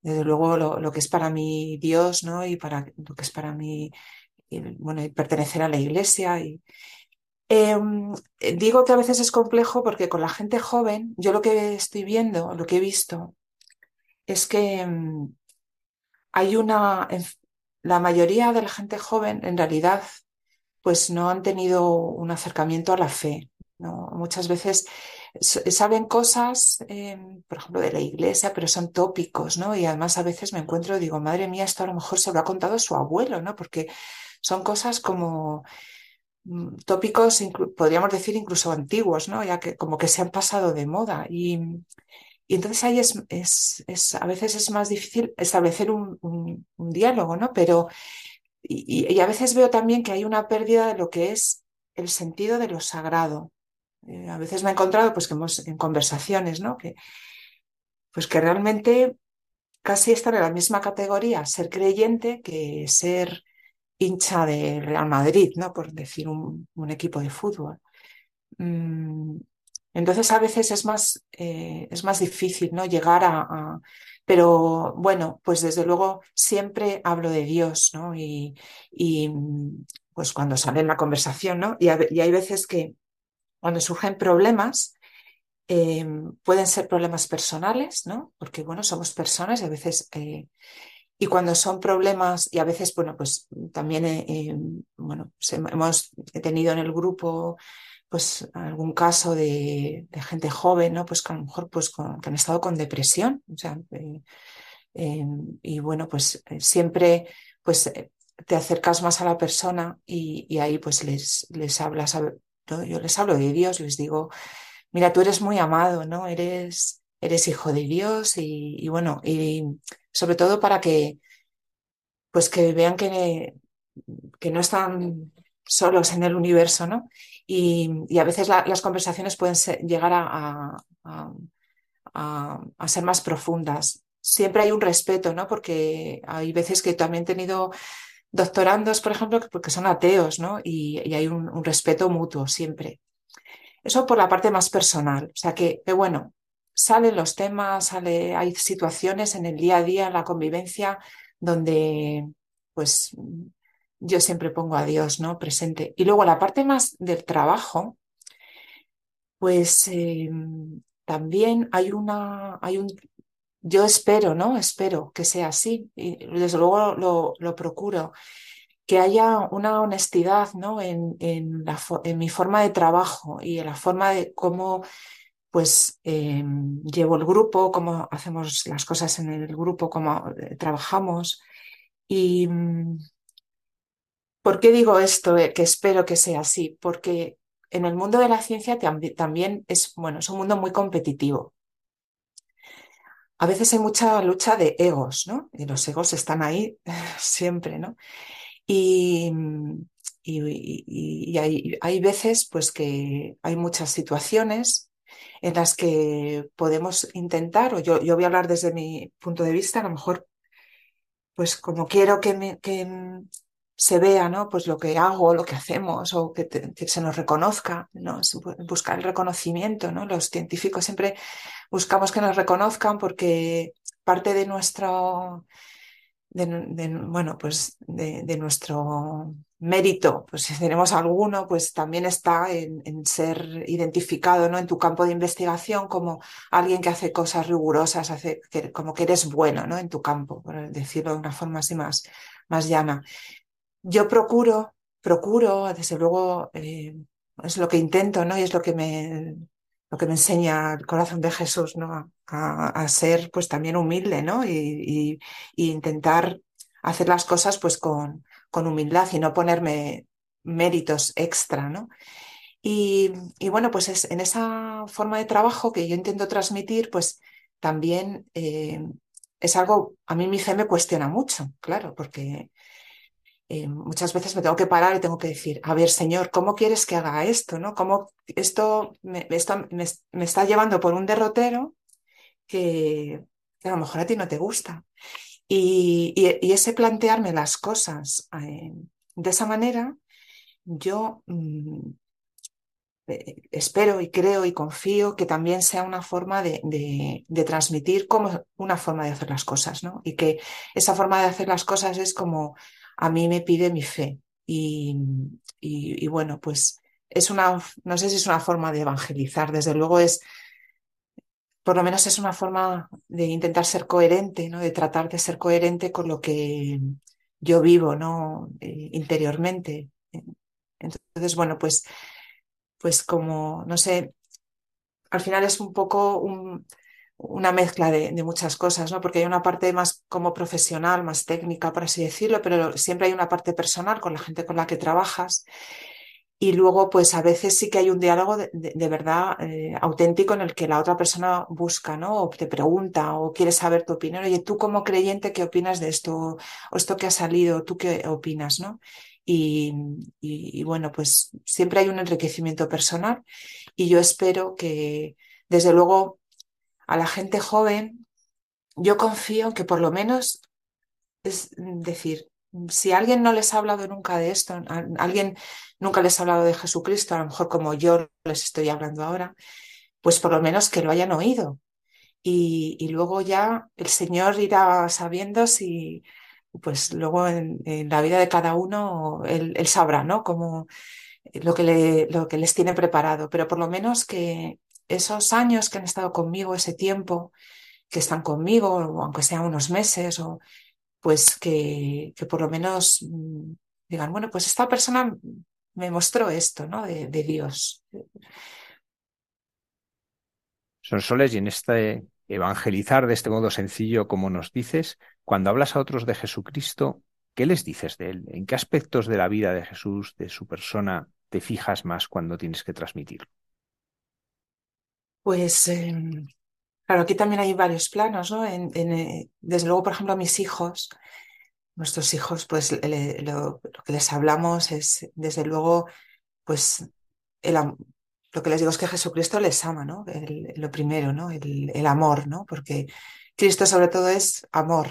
desde luego, lo, lo, que es para mí Dios, ¿no? Y para lo que es para mí bueno, pertenecer a la iglesia. Y, em, digo que a veces es complejo porque con la gente joven, yo lo que estoy viendo, lo que he visto, es que em, hay una, la mayoría de la gente joven en realidad pues no han tenido un acercamiento a la fe. Muchas veces saben cosas, em, por ejemplo, de la iglesia, pero son tópicos, ¿no? Y además a veces me encuentro, digo, madre mía, esto a lo mejor se lo ha contado su abuelo, ¿no? Porque son cosas como mm, tópicos, podríamos decir incluso antiguos, ¿no? Ya que como que se han pasado de moda. Y, entonces ahí es, es, a veces es más difícil establecer un, diálogo, ¿no? Pero, y, a veces veo también que hay una pérdida de lo que es el sentido de lo sagrado. Eh, a veces me he encontrado, pues, que hemos, en conversaciones, ¿no? Que, pues que realmente casi están en la misma categoría ser creyente que ser hincha de Real Madrid, ¿no? Por decir un, equipo de fútbol. Mm, entonces a veces es más, eh, es más difícil, ¿no? Llegar a, Pero bueno, pues desde luego siempre hablo de Dios, ¿no? Y, pues cuando sale en la conversación, ¿no? Y, hay veces que cuando surgen problemas, em, pueden ser problemas personales, ¿no? Porque bueno, somos personas y a veces eh, y cuando son problemas, y a veces, bueno, pues también eh, bueno, hemos tenido en el grupo pues algún caso de, gente joven, ¿no? Pues que a lo mejor pues que han estado con depresión. O sea, eh, em, y bueno, pues eh, siempre pues te acercas más a la persona y, ahí pues les, les hablas, yo les hablo de Dios, les digo, mira, tú eres muy amado, ¿no? Eres, eres hijo de Dios y, y bueno, y sobre todo para que, pues que vean que, que no están solos en el universo, ¿no? Y, a veces las conversaciones pueden llegar a, a, ser más profundas. Siempre hay un respeto, ¿no? Porque hay veces que también he tenido doctorandos, por ejemplo, porque son ateos, ¿no? Y, hay un, respeto mutuo siempre. Eso por la parte más personal. O sea que, bueno, salen los temas, sale, hay situaciones en el día a día, en la convivencia, donde pues yo siempre pongo a Dios, ¿no? Presente. Y luego la parte más del trabajo, pues em, también hay una, hay un, yo espero, ¿no? Espero que sea así. Y desde luego lo, procuro. Que haya una honestidad, ¿no? En, en, la, en mi forma de trabajo y en la forma de cómo pues em, llevo el grupo, cómo hacemos las cosas en el grupo, cómo eh, trabajamos. Y mm, ¿por qué digo esto? que espero que sea así, porque en el mundo de la ciencia también es, bueno, es un mundo muy competitivo. A veces hay mucha lucha de egos, ¿no? Y los egos están ahí (laughs) siempre, ¿no? Y, y, hay, hay, veces pues que hay muchas situaciones en las que podemos intentar, o yo, yo voy a hablar desde mi punto de vista, a lo mejor, pues como quiero que, que se vea, ¿no? Pues lo que hago, lo que hacemos, o que, se nos reconozca, ¿no? Buscar el reconocimiento, ¿no? Los científicos siempre buscamos que nos reconozcan porque parte de nuestro, bueno, pues de, nuestro mérito, pues si tenemos alguno, pues también está en, ser identificado ¿no? en tu campo de investigación como alguien que hace cosas rigurosas, hace, como que eres bueno ¿no? en tu campo, por decirlo de una forma así más, más llana. Yo procuro, procuro, desde luego, eh, es lo que intento, ¿no? Y es lo que me, lo que me enseña el corazón de Jesús, ¿no? A, ser, pues, también humilde, ¿no? Y, intentar hacer las cosas, pues, con, con humildad y no ponerme méritos extra, ¿no? Y, bueno, pues es en esa forma de trabajo que yo intento transmitir, pues también eh, es algo, a mí mi fe me cuestiona mucho, claro, porque eh, muchas veces me tengo que parar y tengo que decir, a ver, Señor, ¿cómo quieres que haga esto? ¿no? ¿Cómo esto me, esto me, está llevando por un derrotero que, a lo mejor a ti no te gusta? Y, ese plantearme las cosas eh, de esa manera, yo mm, eh, espero y creo y confío que también sea una forma de, de, transmitir como una forma de hacer las cosas, ¿no? Y que esa forma de hacer las cosas es como a mí me pide mi fe. Y, y, bueno, pues es una, no sé si es una forma de evangelizar, desde luego es, por lo menos es una forma de intentar ser coherente, ¿no? De tratar de ser coherente con lo que yo vivo, ¿no? Eh, interiormente. Entonces, bueno, pues, pues como, no sé, al final es un poco un, una mezcla de, muchas cosas, ¿no? Porque hay una parte más como profesional, más técnica, por así decirlo, pero siempre hay una parte personal con la gente con la que trabajas. Y luego, pues a veces sí que hay un diálogo de, verdad eh, auténtico en el que la otra persona busca, ¿no? O te pregunta o quiere saber tu opinión. Oye, tú como creyente, ¿qué opinas de esto? O esto que ha salido, ¿tú qué opinas, no? Y, y bueno, pues siempre hay un enriquecimiento personal y yo espero que, desde luego, a la gente joven, yo confío que por lo menos es decir, si alguien no les ha hablado nunca de esto, alguien nunca les ha hablado de Jesucristo, a lo mejor como yo les estoy hablando ahora, pues por lo menos que lo hayan oído. Y, luego ya el Señor irá sabiendo si, pues luego en, la vida de cada uno, él, sabrá, ¿no? Como lo que, le, lo que les tiene preparado, pero por lo menos que, esos años que han estado conmigo, ese tiempo que están conmigo, aunque sean unos meses, o pues que, que por lo menos mm, digan, bueno, pues esta persona me mostró esto, ¿no? De, Dios. Son soles y en este evangelizar de este modo sencillo, como nos dices, cuando hablas a otros de Jesucristo, ¿qué les dices de él? ¿En qué aspectos de la vida de Jesús, de su persona, te fijas más cuando tienes que transmitirlo? Pues, em, claro, aquí también hay varios planos, ¿no? Eh, desde luego, por ejemplo, a mis hijos, nuestros hijos, pues lo, que les hablamos es, desde luego, pues lo que les digo es que Jesucristo les ama, ¿no? lo primero, ¿no? El, amor, ¿no? Porque Cristo sobre todo es amor.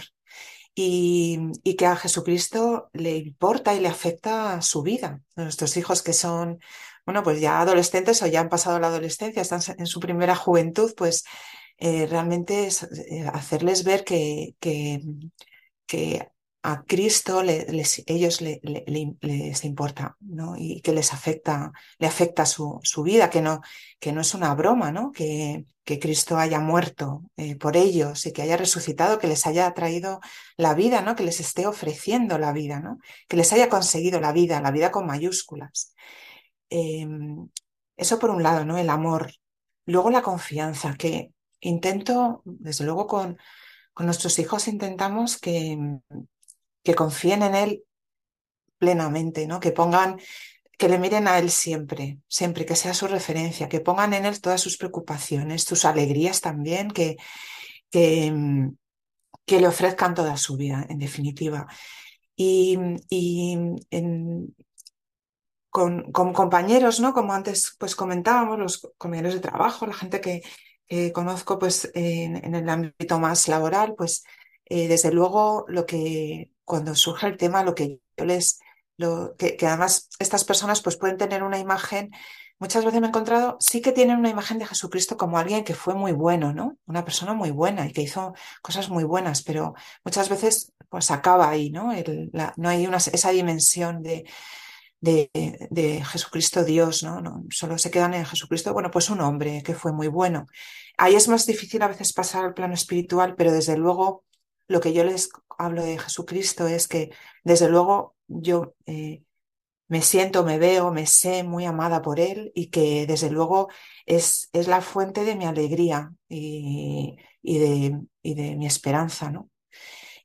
y, y, que a Jesucristo le importa y le afecta su vida. Nuestros hijos que son, bueno, pues ya adolescentes o ya han pasado la adolescencia, están en su primera juventud, pues eh, realmente es, eh, hacerles ver que, que, que a Cristo les, ellos les importa, ¿no? Y que les afecta, le afecta su, su, vida, que no, que no es una broma, ¿no? Que, que Cristo haya muerto eh, por ellos y que haya resucitado, que les haya traído la vida, ¿no? Que les esté ofreciendo la vida, ¿no? Que les haya conseguido la vida, la vida con mayúsculas. Em, eso por un lado, ¿no? El amor. Luego la confianza, que intento, desde luego con, nuestros hijos intentamos que, que confíen en Él plenamente, ¿no? Que pongan, que le miren a Él siempre, siempre, que sea su referencia, que pongan en Él todas sus preocupaciones, sus alegrías también, que, que, que le ofrezcan toda su vida, en definitiva. Y, y en, con, con, compañeros, ¿no? Como antes pues comentábamos, los compañeros de trabajo, la gente que, conozco pues en, el ámbito más laboral, pues eh, desde luego lo que cuando surge el tema, lo que yo les, lo, que, además estas personas pues pueden tener una imagen, muchas veces me he encontrado, sí que tienen una imagen de Jesucristo como alguien que fue muy bueno, ¿no? Una persona muy buena y que hizo cosas muy buenas, pero muchas veces pues acaba ahí, ¿no? No hay una, esa dimensión de, de, de, Jesucristo Dios, ¿no? Solo se quedan en Jesucristo, bueno, pues un hombre que fue muy bueno. Ahí es más difícil a veces pasar al plano espiritual, pero desde luego lo que yo les hablo de Jesucristo es que desde luego yo eh, me siento, me veo, me sé muy amada por Él y que desde luego es, es la fuente de mi alegría y, y, de, y de, mi esperanza, ¿no?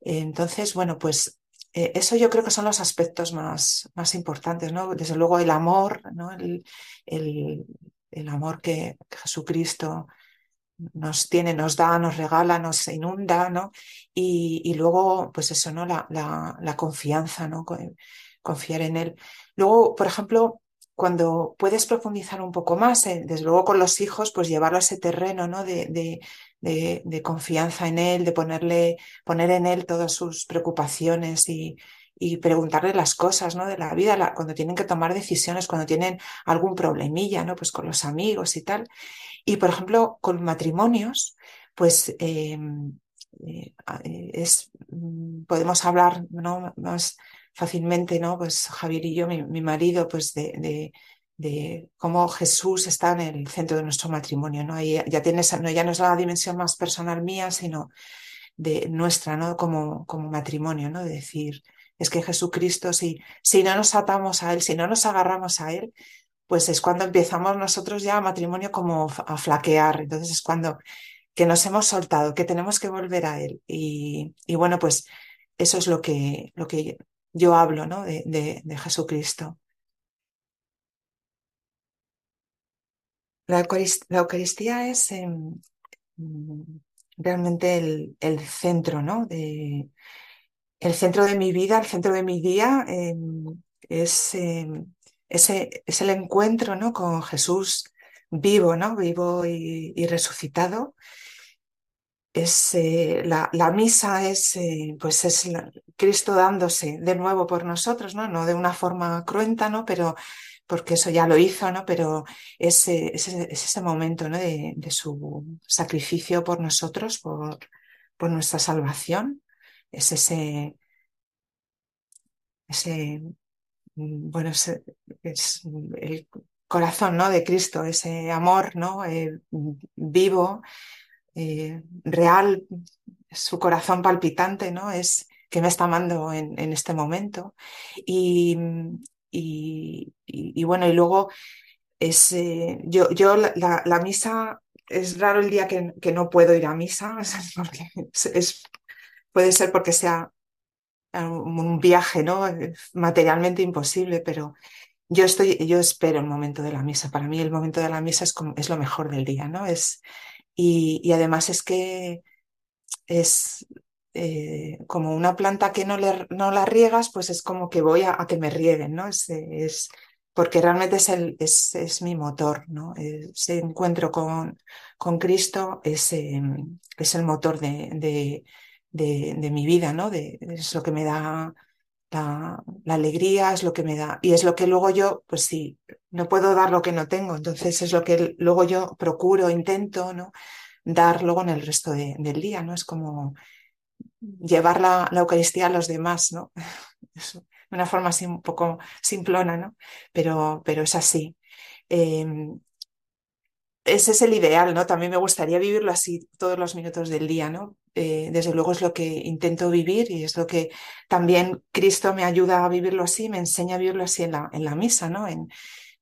Entonces, bueno, pues eh, eso yo creo que son los aspectos más, más importantes, ¿no? Desde luego el amor, ¿no? El, el, amor que Jesucristo nos tiene, nos da, nos regala, nos inunda, ¿no? Y, y luego, pues eso, ¿no? La, la, confianza, ¿no? Confiar en él. Luego, por ejemplo, cuando puedes profundizar un poco más, eh, desde luego con los hijos, pues llevarlo a ese terreno, ¿no? De, de, confianza en él, de ponerle, poner en él todas sus preocupaciones y, y preguntarle las cosas, ¿no? De la vida, la, cuando tienen que tomar decisiones, cuando tienen algún problemilla, ¿no? Pues con los amigos y tal. Y, por ejemplo, con matrimonios, pues em, eh, eh, es, mm, podemos hablar ¿no? más fácilmente, ¿no? Pues Javier y yo, mi, marido, pues de, de, cómo Jesús está en el centro de nuestro matrimonio, ¿no? Ahí ya tienes, no, ya no es la dimensión más personal mía, sino de nuestra, ¿no? Como, como matrimonio, ¿no? De decir, es que Jesucristo, si, si no nos atamos a Él, si no nos agarramos a Él, pues es cuando empezamos nosotros ya matrimonio como a flaquear. Entonces es cuando que nos hemos soltado, que tenemos que volver a él. Y, y bueno, pues eso es lo que, lo que yo hablo, ¿no? De, de, de Jesucristo. La Eucaristía, es eh, realmente el, centro, ¿no? De, el centro de mi vida, el centro de mi día eh, es eh, ese es el encuentro ¿no? con Jesús vivo, ¿no? vivo y, resucitado. Es, eh, la, la, misa es, eh, pues es Cristo dándose de nuevo por nosotros, ¿no? no de una forma cruenta, ¿no? pero porque eso ya lo hizo, ¿no? pero es, es, es ese momento ¿no? de, su sacrificio por nosotros, por, por nuestra salvación, es ese, ese bueno, es, es, el corazón ¿no? de Cristo, ese amor ¿no? Eh, vivo, eh, real, su corazón palpitante, ¿no? Es que me está amando en, en este momento. Y, y, bueno, y luego es, eh, yo, yo la, misa, es raro el día que, no puedo ir a misa, (laughs) es, puede ser porque sea un viaje, ¿no? Materialmente imposible, pero yo estoy, yo espero el momento de la misa. Para mí el momento de la misa es, como, es lo mejor del día, ¿no? Es, y además es que es eh, como una planta que no, le, no la riegas, pues es como que voy a, que me rieguen, ¿no? Es, es, porque realmente es, el, es, es mi motor, ¿no? Ese encuentro con, con Cristo es, eh, es el motor de, de mi vida, ¿no? Es lo que me da la, alegría, es lo que me da, y es lo que luego yo, pues sí, no puedo dar lo que no tengo, entonces es lo que luego yo procuro, intento, ¿no? Dar luego en el resto del día, ¿no? Es como llevar la, Eucaristía a los demás, ¿no? (laughs) Es una forma así un poco simplona, ¿no? Pero, pero es así. Em, ese es el ideal, ¿no? También me gustaría vivirlo así todos los minutos del día, ¿no? Eh, desde luego es lo que intento vivir y es lo que también Cristo me ayuda a vivirlo así, me enseña a vivirlo así en la, en la misa, ¿no? En,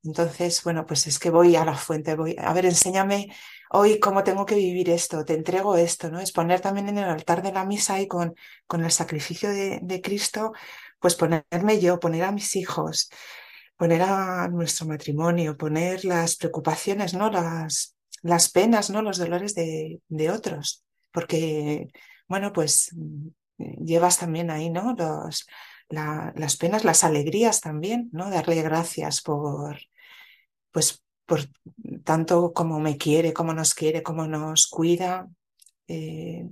entonces, bueno, pues es que voy a la fuente, voy, a ver, enséñame hoy cómo tengo que vivir esto, te entrego esto, ¿no? Es poner también en el altar de la misa y con, con el sacrificio de, de Cristo, pues ponerme yo, poner a mis hijos, poner a nuestro matrimonio, poner las preocupaciones, ¿no? Las, las penas, ¿no? Los dolores de, de otros porque, bueno, pues llevas también ahí, ¿no? Los, las penas, las alegrías también, ¿no? Darle gracias por, pues, por tanto como me quiere, como nos quiere, como nos cuida. Eh,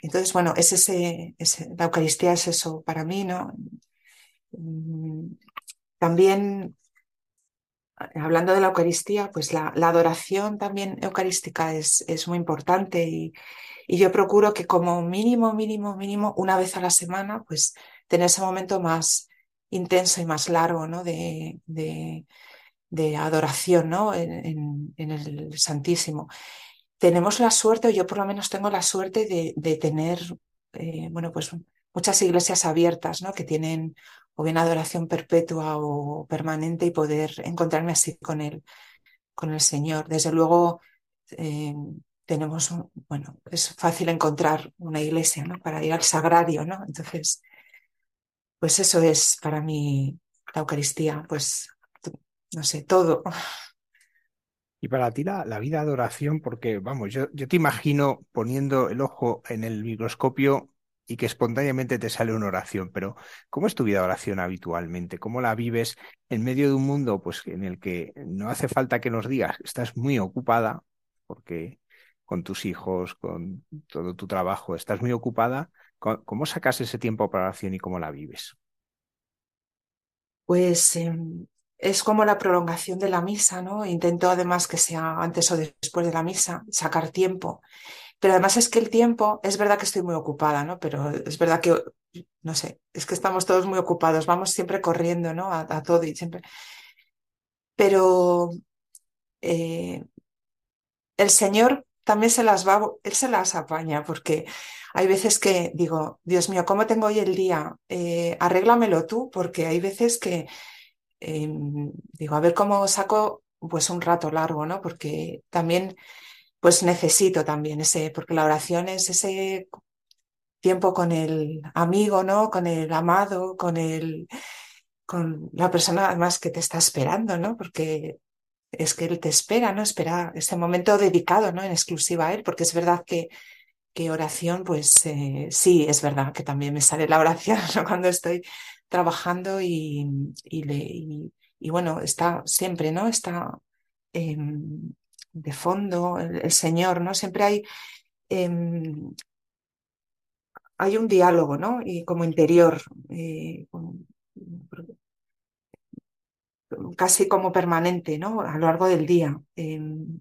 entonces, bueno, es ese, la Eucaristía es eso para mí, ¿no? Mm, también hablando de la Eucaristía, pues la, adoración también eucarística es, es muy importante y, yo procuro que como mínimo, mínimo, mínimo, una vez a la semana, pues tener ese momento más intenso y más largo, ¿no? De, adoración, ¿no? En, el Santísimo. Tenemos la suerte, o yo por lo menos tengo la suerte de, tener, eh, bueno, pues muchas iglesias abiertas, ¿no? Que tienen o bien adoración perpetua o permanente y poder encontrarme así con él, con el Señor. Desde luego, eh, tenemos, bueno, es fácil encontrar una iglesia, ¿no? Para ir al sagrario, ¿no? Entonces, pues eso es para mí la Eucaristía, pues, no sé, todo. Y para ti la, la vida de adoración, porque vamos, yo, yo te imagino poniendo el ojo en el microscopio y que espontáneamente te sale una oración, pero ¿cómo es tu vida de oración habitualmente? ¿Cómo la vives en medio de un mundo pues, en el que no hace falta que nos digas, estás muy ocupada, porque con tus hijos, con todo tu trabajo, estás muy ocupada? ¿Cómo sacas ese tiempo para oración y cómo la vives? Pues em, es como la prolongación de la misa, ¿no? Intento además que sea antes o después de la misa, sacar tiempo. Pero además es que el tiempo, es verdad que estoy muy ocupada, ¿no? Pero es verdad que, no sé, es que estamos todos muy ocupados, vamos siempre corriendo, ¿no? A, todo y siempre. Pero eh, el Señor también se las va, Él se las apaña, porque hay veces que digo, Dios mío, ¿cómo tengo hoy el día? Eh, arréglamelo tú, porque hay veces que em, digo, a ver cómo saco pues un rato largo, ¿no? Porque también pues necesito también ese, porque la oración es ese tiempo con el amigo, ¿no? Con el amado, con el, con la persona además que te está esperando, ¿no? Porque es que él te espera, ¿no? Espera ese momento dedicado, ¿no? En exclusiva a él, porque es verdad que, que oración, pues eh, sí, es verdad que también me sale la oración (laughs) cuando estoy trabajando y, y, bueno, está siempre, ¿no? Está em, de fondo, el, Señor, ¿no? Siempre hay, em, hay un diálogo, ¿no? Y como interior, eh, casi como permanente, ¿no? A lo largo del día. Em,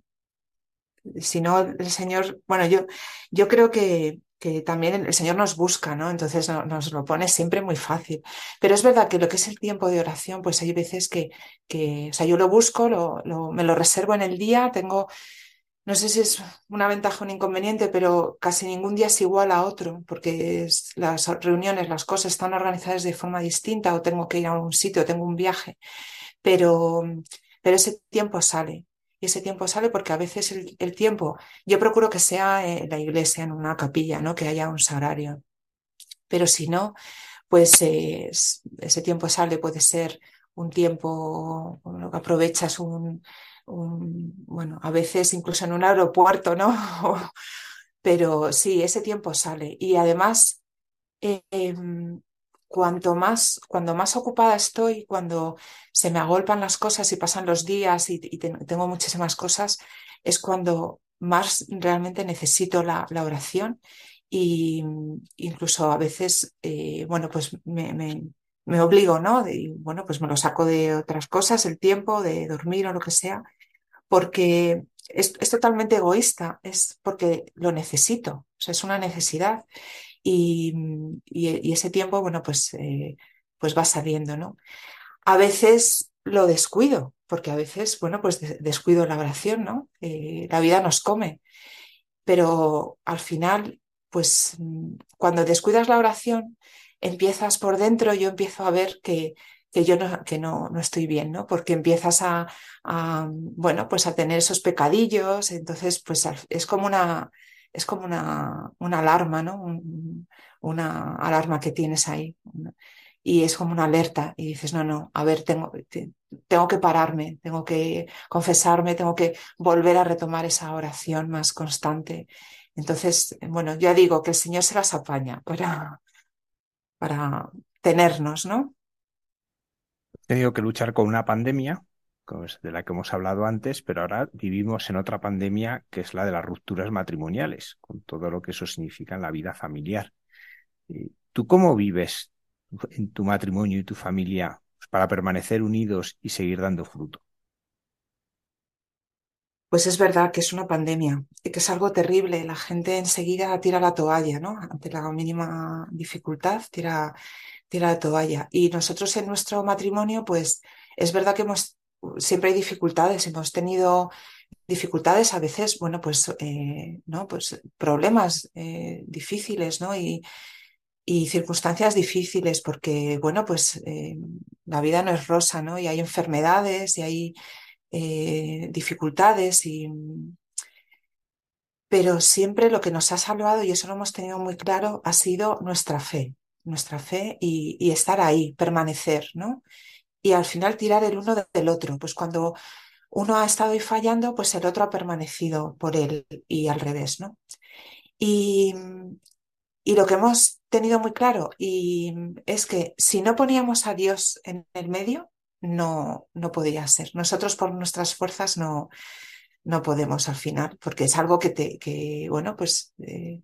si no, el Señor, bueno, yo, yo creo que, que también el Señor nos busca, ¿no? Entonces nos lo pone siempre muy fácil. Pero es verdad que lo que es el tiempo de oración, pues hay veces que, o sea, yo lo busco, lo, me lo reservo en el día, tengo, no sé si es una ventaja o un inconveniente, pero casi ningún día es igual a otro, porque las reuniones, las cosas están organizadas de forma distinta o tengo que ir a un sitio, tengo un viaje, pero, pero ese tiempo sale ese tiempo sale porque a veces el, tiempo, yo procuro que sea en la iglesia, en una capilla, ¿no? que haya un sagrario. Pero si no, pues eh, ese tiempo sale, puede ser un tiempo, lo que aprovechas un, bueno, a veces incluso en un aeropuerto, ¿no? (laughs) Pero sí, ese tiempo sale. Y además, eh, em, cuanto más, cuando más ocupada estoy, cuando se me agolpan las cosas y pasan los días y, tengo muchísimas cosas, es cuando más realmente necesito la, oración y incluso a veces, eh, bueno, pues me, me, obligo, ¿no? Y bueno, pues me lo saco de otras cosas, el tiempo, de dormir o lo que sea, porque es, totalmente egoísta, es porque lo necesito, o sea, es una necesidad y, y, ese tiempo, bueno, pues, eh, pues va saliendo, ¿no? A veces lo descuido, porque a veces, bueno, pues descuido la oración, ¿no? Eh, la vida nos come, pero al final, pues cuando descuidas la oración, empiezas por dentro, yo empiezo a ver que, que yo no, que no, no estoy bien, ¿no? Porque empiezas a, bueno, pues a tener esos pecadillos, entonces, pues es como una, es como una, una alarma, ¿no? una alarma que tienes ahí y es como una alerta y dices, no, no, a ver, tengo, tengo que pararme, tengo que confesarme, tengo que volver a retomar esa oración más constante. Entonces, bueno, ya digo que el Señor se las apaña para, para tenernos, ¿no? He tenido que luchar con una pandemia, de la que hemos hablado antes, pero ahora vivimos en otra pandemia que es la de las rupturas matrimoniales, con todo lo que eso significa en la vida familiar. ¿Tú cómo vives en tu matrimonio y tu familia para permanecer unidos y seguir dando fruto? Pues es verdad que es una pandemia y que es algo terrible. La gente enseguida tira la toalla, ¿no? Ante la mínima dificultad, tira, tira la toalla. Y nosotros en nuestro matrimonio, pues es verdad que hemos, siempre hay dificultades. Hemos tenido dificultades a veces, bueno, pues, eh, ¿no? Pues problemas eh, difíciles, ¿no? Y, y circunstancias difíciles porque, bueno, pues eh, la vida no es rosa, ¿no? Y hay enfermedades y hay dificultades y... Pero siempre lo que nos ha salvado, y eso lo hemos tenido muy claro, ha sido nuestra fe, nuestra fe y estar ahí, permanecer, ¿no? Y al final tirar el uno del otro. Pues cuando uno ha estado ahí fallando, pues el otro ha permanecido por él y al revés, ¿no? Y, y lo que hemos tenido muy claro y es que si no poníamos a Dios en el medio, no, no podía ser. Nosotros por nuestras fuerzas no, no podemos al final, porque es algo que te, que, bueno, pues, eh,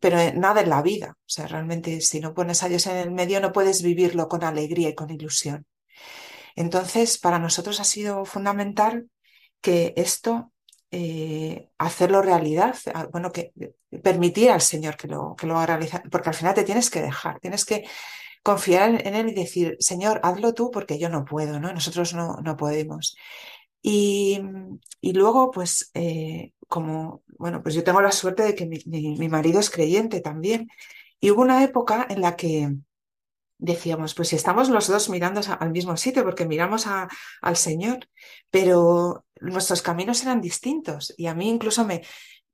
pero nada en la vida. O sea, realmente si no pones a Dios en el medio, no puedes vivirlo con alegría y con ilusión. Entonces, para nosotros ha sido fundamental que esto eh, hacerlo realidad, bueno, que permitir al Señor que lo, que lo haga realidad, porque al final te tienes que dejar, tienes que confiar en Él y decir, Señor, hazlo tú porque yo no puedo, ¿no? Nosotros no, no podemos. Y, y luego, pues, eh, como, bueno, pues yo tengo la suerte de que mi, mi marido es creyente también. Y hubo una época en la que decíamos, pues si estamos los dos mirando al mismo sitio, porque miramos al Señor, pero nuestros caminos eran distintos y a mí incluso me,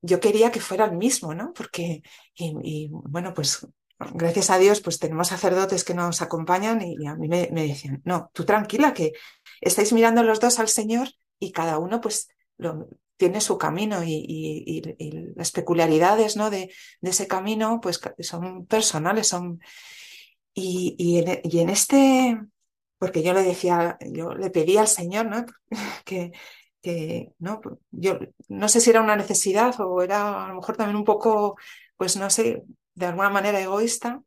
yo quería que fuera el mismo, ¿no? Porque, y, bueno, pues gracias a Dios, pues tenemos sacerdotes que nos acompañan y, a mí me, decían, no, tú tranquila, que estáis mirando los dos al Señor y cada uno pues lo, tiene su camino y, las peculiaridades, ¿no? De, de ese camino, pues son personales, son y, en, y, en, este, porque yo le decía, yo le pedía al Señor, ¿no? (laughs) que, que, ¿no? Yo no sé si era una necesidad o era a lo mejor también un poco, pues no sé, de alguna manera egoísta,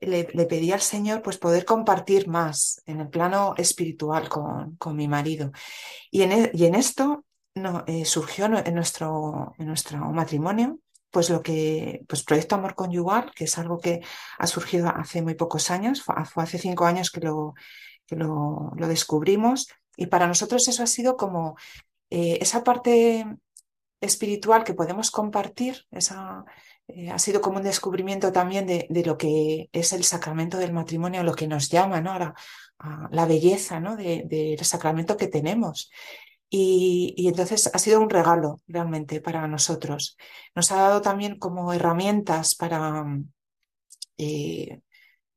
le, le pedí al Señor pues poder compartir más en el plano espiritual con, con mi marido. Y en, e, y en esto no, eh, surgió en nuestro, en nuestro matrimonio pues lo que, pues Proyecto Amor Conyugal, que es algo que ha surgido hace muy pocos años, fue, hace cinco años que lo, que lo, descubrimos, y para nosotros eso ha sido como eh, esa parte espiritual que podemos compartir, esa, eh, ha sido como un descubrimiento también de, de, lo que es el sacramento del matrimonio, lo que nos llama, ¿no? A la belleza, ¿no? del de, sacramento que tenemos. Y, entonces ha sido un regalo realmente para nosotros. Nos ha dado también como herramientas para eh,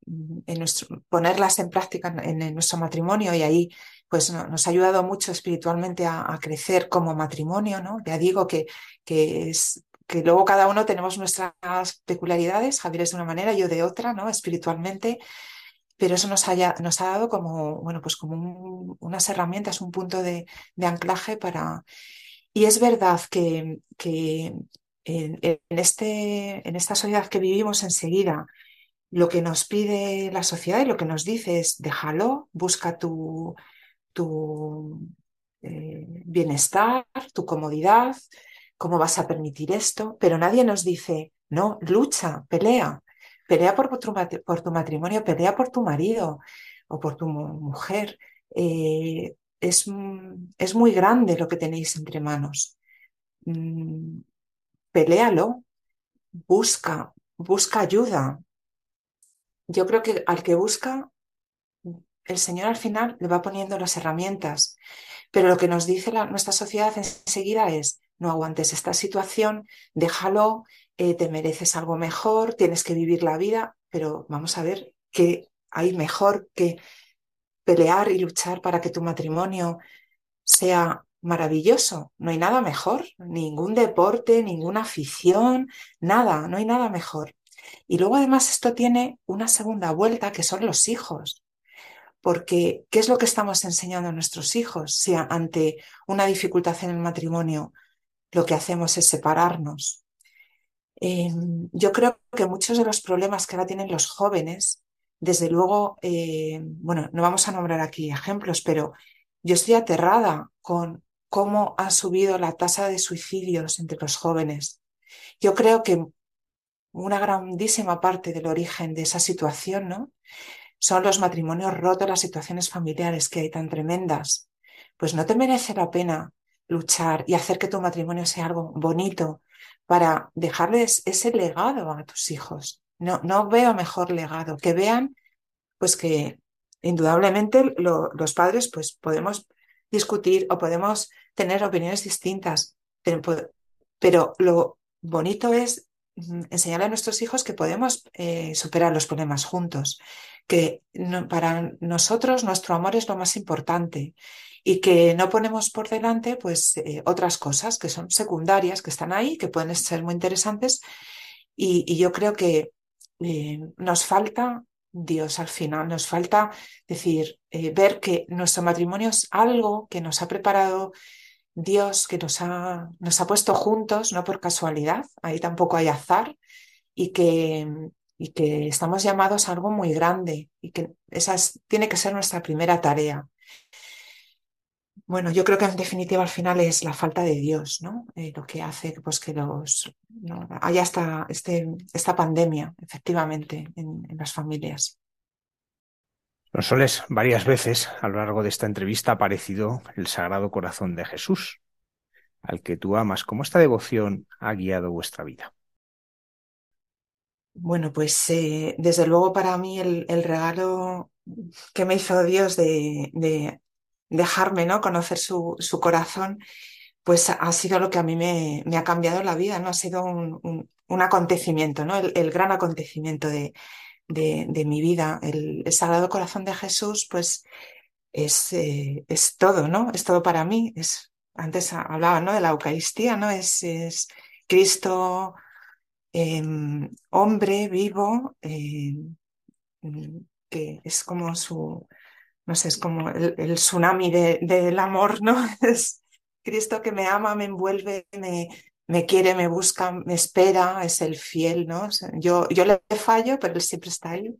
en nuestro, ponerlas en práctica en, nuestro matrimonio y ahí pues nos ha ayudado mucho espiritualmente a, crecer como matrimonio, ¿no? Ya digo que, que es que luego cada uno tenemos nuestras peculiaridades, Javier es de una manera, yo de otra, ¿no? Espiritualmente, pero eso nos, haya, nos ha dado como, bueno, pues como unas herramientas, un punto de, anclaje para... Y es verdad que, que en, este, en esta sociedad que vivimos enseguida, lo que nos pide la sociedad y lo que nos dice es déjalo, busca tu, tu eh, bienestar, tu comodidad, cómo vas a permitir esto, pero nadie nos dice, no, lucha, pelea, pelea por tu, matrimonio, pelea por tu marido o por tu mujer. Eh, es, es, muy grande lo que tenéis entre manos. Mm, Peléalo, busca, busca ayuda. Yo creo que al que busca, el Señor al final le va poniendo las herramientas. Pero lo que nos dice nuestra sociedad enseguida es, no aguantes esta situación, déjalo, eh, te mereces algo mejor, tienes que vivir la vida, pero vamos a ver qué hay mejor que pelear y luchar para que tu matrimonio sea maravilloso. No hay nada mejor, ningún deporte, ninguna afición, nada, no hay nada mejor. Y luego además esto tiene una segunda vuelta que son los hijos. Porque, ¿qué es lo que estamos enseñando a nuestros hijos? Si ante una dificultad en el matrimonio lo que hacemos es separarnos. Em, yo creo que muchos de los problemas que ahora tienen los jóvenes, desde luego, eh, bueno, no vamos a nombrar aquí ejemplos, pero yo estoy aterrada con cómo ha subido la tasa de suicidios entre los jóvenes. Yo creo que una grandísima parte del origen de esa situación, ¿no? Son los matrimonios rotos, las situaciones familiares que hay tan tremendas. Pues no te merece la pena luchar y hacer que tu matrimonio sea algo bonito para dejarles ese legado a tus hijos. No, no veo mejor legado, que vean pues que indudablemente los padres pues podemos discutir o podemos tener opiniones distintas, pero, lo bonito es mm, enseñarle a nuestros hijos que podemos eh, superar los problemas juntos, que para nosotros nuestro amor es lo más importante y que no ponemos por delante pues eh, otras cosas que son secundarias, que están ahí, que pueden ser muy interesantes y, yo creo que eh, nos falta Dios al final, nos falta decir, eh, ver que nuestro matrimonio es algo que nos ha preparado Dios, que nos ha, nos ha puesto juntos, no por casualidad, ahí tampoco hay azar y que, y que estamos llamados a algo muy grande y que esa tiene que ser nuestra primera tarea. Bueno, yo creo que en definitiva al final es la falta de Dios, ¿no? Eh, lo que hace pues, que los, haya esta, este, esta pandemia, efectivamente, en, las familias. Soles, varias veces a lo largo de esta entrevista ha aparecido el Sagrado Corazón de Jesús, al que tú amas. ¿Cómo esta devoción ha guiado vuestra vida? Bueno, pues eh, desde luego para mí el, regalo que me hizo Dios de, de dejarme ¿no? conocer su, su, corazón, pues ha sido lo que a mí me, me ha cambiado la vida, ¿no? Ha sido un, un, acontecimiento, ¿no? El, gran acontecimiento de, de, mi vida. El, Sagrado Corazón de Jesús, pues es, eh, es todo, ¿no? Es todo para mí. Es, antes hablaba, ¿no? De la Eucaristía, ¿no? Es, es Cristo em, hombre vivo, em, que es como su, no sé, es como el, tsunami del amor, ¿no? (laughs) Es Cristo que me ama, me envuelve, me, quiere, me busca, me espera, es el fiel, ¿no? yo, yo le fallo, pero él siempre está ahí.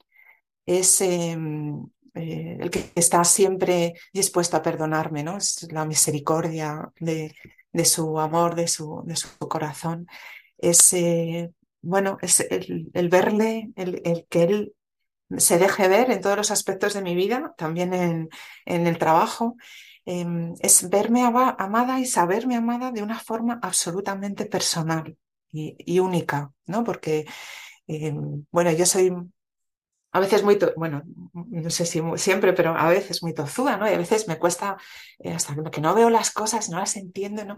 Es em, eh, el que está siempre dispuesto a perdonarme, ¿no? Es la misericordia de, de su amor, de su, de su corazón. Es, eh, bueno, es el, verle, el, que él se deje ver en todos los aspectos de mi vida, también en, en el trabajo, em, es verme amada y saberme amada de una forma absolutamente personal y, única, ¿no? Porque, em, bueno, yo soy a veces muy, bueno, no sé si siempre, pero a veces muy tozuda, ¿no? Y a veces me cuesta, eh, hasta que no veo las cosas, no las entiendo, ¿no?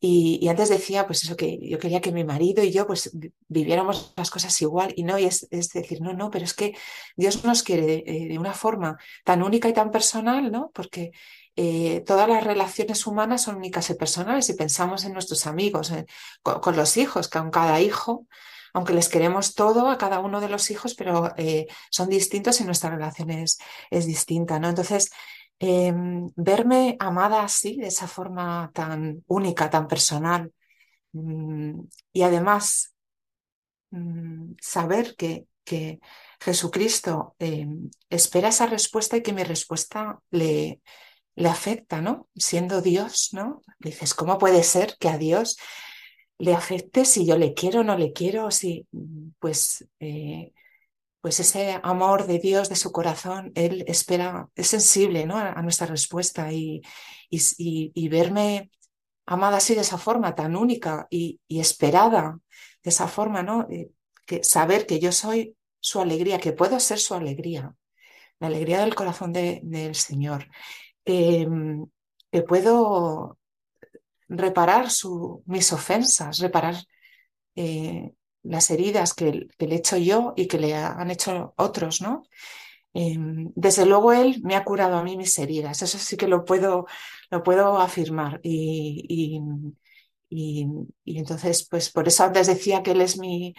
Y, antes decía, pues eso, que yo quería que mi marido y yo, pues, viviéramos las cosas igual, y no, y es, decir, no, no, pero es que Dios nos quiere eh, de una forma tan única y tan personal, ¿no? Porque eh, todas las relaciones humanas son únicas y personales, y pensamos en nuestros amigos, con, con los hijos, que aun cada hijo aunque les queremos todo a cada uno de los hijos, pero eh, son distintos y nuestra relación es, distinta, ¿no? Entonces, em, verme amada así, de esa forma tan única, tan personal, mm, y además mm, saber que, que Jesucristo em, espera esa respuesta y que mi respuesta le, le afecta, ¿no? Siendo Dios, ¿no? Dices, ¿cómo puede ser que a Dios le afecte si yo le quiero o no le quiero? Si, pues, eh, pues ese amor de Dios, de su corazón, Él espera, es sensible, ¿no? A, nuestra respuesta y, y, verme amada así de esa forma tan única y, esperada de esa forma, ¿no? Eh, que saber que yo soy su alegría, que puedo ser su alegría, la alegría del corazón del Señor que, puedo reparar mis ofensas, reparar eh, las heridas que, le he hecho yo y que le han hecho otros, ¿no? Em, desde luego él me ha curado a mí mis heridas, eso sí que lo puedo, lo puedo afirmar. Y, y, y, entonces, pues por eso antes decía que él es mi,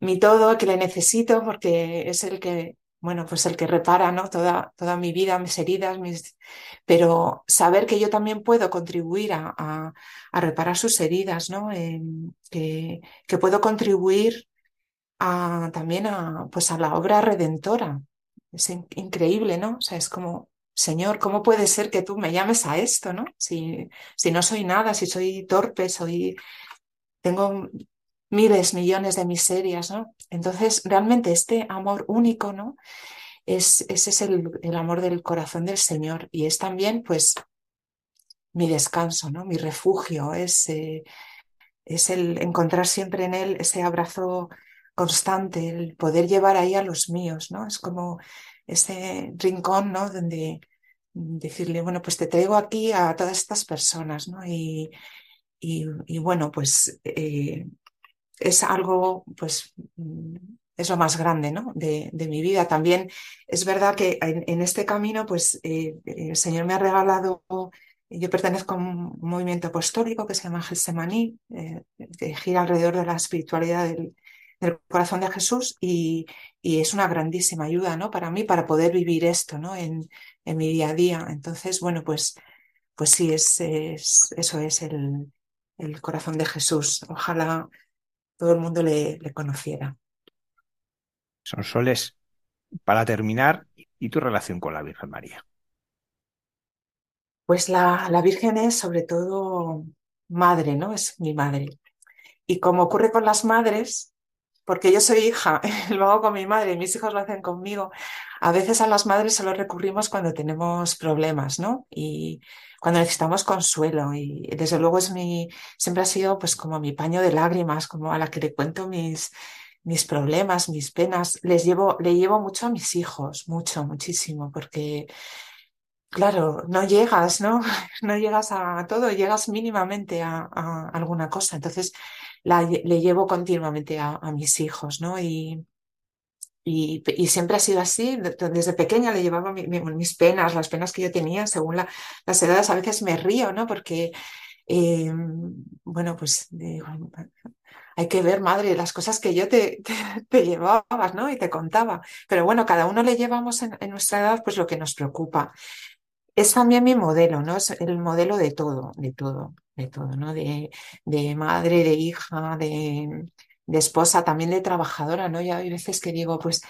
mi todo, que le necesito, porque es el que bueno, pues el que repara, ¿no? Toda, toda mi vida, mis heridas, mis... pero saber que yo también puedo contribuir a, a, reparar sus heridas, ¿no? que, que, puedo contribuir a, también a, pues a la obra redentora. Es increíble, ¿no? O sea, es como, Señor, ¿cómo puede ser que tú me llames a esto, ¿no? Si, si no soy nada, si soy torpe, soy... Tengo miles, millones de miserias, ¿no? Entonces, realmente este amor único, ¿no? Es, ese es el, el, amor del corazón del Señor y es también, pues, mi descanso, ¿no? Mi refugio, es, eh, es el encontrar siempre en Él ese abrazo constante, el poder llevar ahí a los míos, ¿no? Es como ese rincón, ¿no? Donde decirle, bueno, pues te traigo aquí a todas estas personas, ¿no? Y, y, bueno, pues eh, es algo, pues, mm, es lo más grande, ¿no? De, mi vida. También es verdad que en, este camino, pues, eh, el Señor me ha regalado, yo pertenezco a un movimiento apostólico que se llama Getsemaní, eh, que gira alrededor de la espiritualidad del, corazón de Jesús y, es una grandísima ayuda, ¿no? Para mí, para poder vivir esto, ¿no? En, en mi día a día. Entonces, bueno, pues, pues sí, es, es eso es el, el corazón de Jesús. Ojalá todo el mundo le, conociera. Son soles, para terminar, ¿y tu relación con la Virgen María? Pues la, la Virgen es sobre todo madre, ¿no? Es mi madre. Y como ocurre con las madres, porque yo soy hija, (laughs) lo hago con mi madre y mis hijos lo hacen conmigo, a veces a las madres solo recurrimos cuando tenemos problemas, ¿no? Y cuando necesitamos consuelo y desde luego es mi, siempre ha sido pues como mi paño de lágrimas, como a la que le cuento mis, mis problemas, mis penas, les llevo, le llevo mucho a mis hijos, mucho, muchísimo, porque claro, no llegas, ¿no? (laughs) No llegas a todo, llegas mínimamente a, alguna cosa. Entonces, la, le llevo continuamente a, a mis hijos, ¿no? Y, y, siempre ha sido así, desde pequeña le llevaba mis penas, las penas que yo tenía, según las edades, a veces me río, ¿no? Porque, eh, bueno, pues hay que ver, madre, las cosas que yo (laughs) te, llevabas, ¿no? Y te contaba. Pero bueno, cada uno le llevamos en, nuestra edad, pues lo que nos preocupa. Es también mi modelo, ¿no? Es el modelo de todo, de todo, de todo, ¿no? De madre, de hija, de, de esposa, también de trabajadora, ¿no? Ya hay veces que digo, pues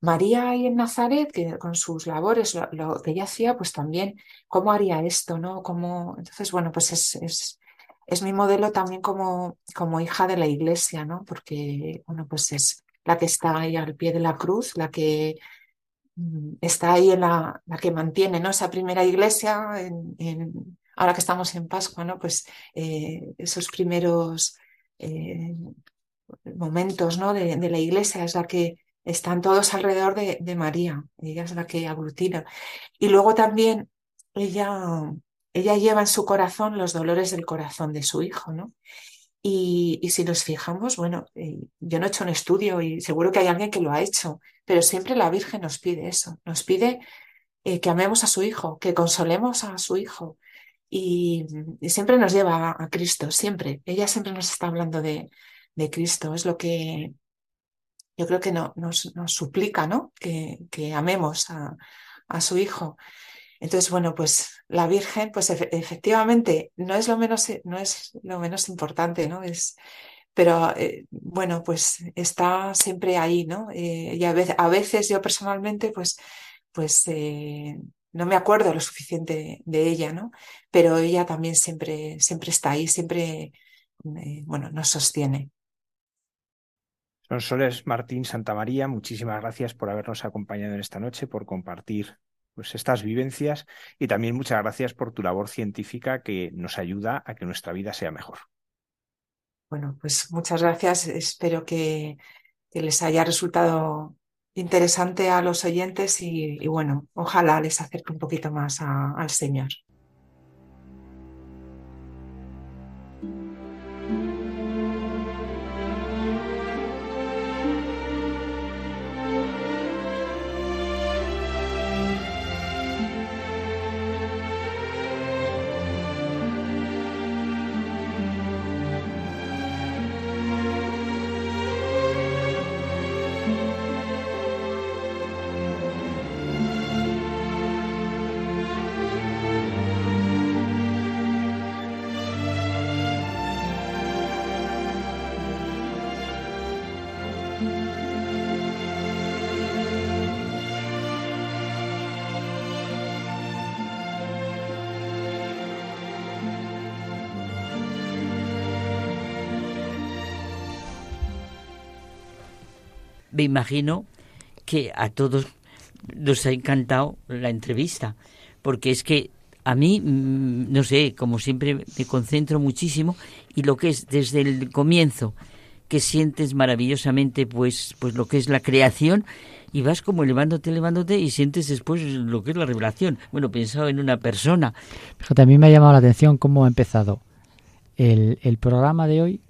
María ahí en Nazaret, que con sus labores, lo, que ella hacía, pues también, ¿cómo haría esto, no? ¿Cómo... Entonces, bueno, pues es, es, es, mi modelo también como, como hija de la iglesia, ¿no? Porque, bueno, pues es la que está ahí al pie de la cruz, la que mm, está ahí en la, la que mantiene, ¿no? Esa primera iglesia, ahora que estamos en Pascua, ¿no? Pues eh, esos primeros... Eh, momentos ¿no? de, la iglesia, es la que están todos alrededor de, María, ella es la que aglutina. Y luego también ella, ella lleva en su corazón los dolores del corazón de su hijo, ¿no? Y, si nos fijamos, bueno, eh, yo no he hecho un estudio y seguro que hay alguien que lo ha hecho, pero siempre la Virgen nos pide eso, nos pide eh, que amemos a su hijo, que consolemos a su hijo. Y, siempre nos lleva a Cristo, siempre. Ella siempre nos está hablando de, de Cristo. Es lo que yo creo que no, nos, suplica, ¿no? Que, amemos a, su Hijo. Entonces, bueno, pues la Virgen, pues efectivamente, no es lo menos, no es lo menos importante, ¿no? Es, pero eh, bueno, pues está siempre ahí, ¿no? Eh, y a veces, yo personalmente, pues, pues eh, no me acuerdo lo suficiente de ella, ¿no? Pero ella también siempre, siempre está ahí, siempre, bueno, nos sostiene. Soles Martín Santa María, muchísimas gracias por habernos acompañado en esta noche, por compartir pues, estas vivencias y también muchas gracias por tu labor científica que nos ayuda a que nuestra vida sea mejor. Bueno, pues muchas gracias. Espero que, les haya resultado interesante a los oyentes y, bueno, ojalá les acerque un poquito más al Señor. Me imagino que a todos nos ha encantado la entrevista, porque es que a mí, mm, no sé, como siempre me concentro muchísimo y lo que es desde el comienzo, que sientes maravillosamente pues, pues lo que es la creación y vas como elevándote, elevándote y sientes después lo que es la revelación. Bueno, pensado en una persona. Fíjate, a mí me ha llamado la atención cómo ha empezado el, el programa de hoy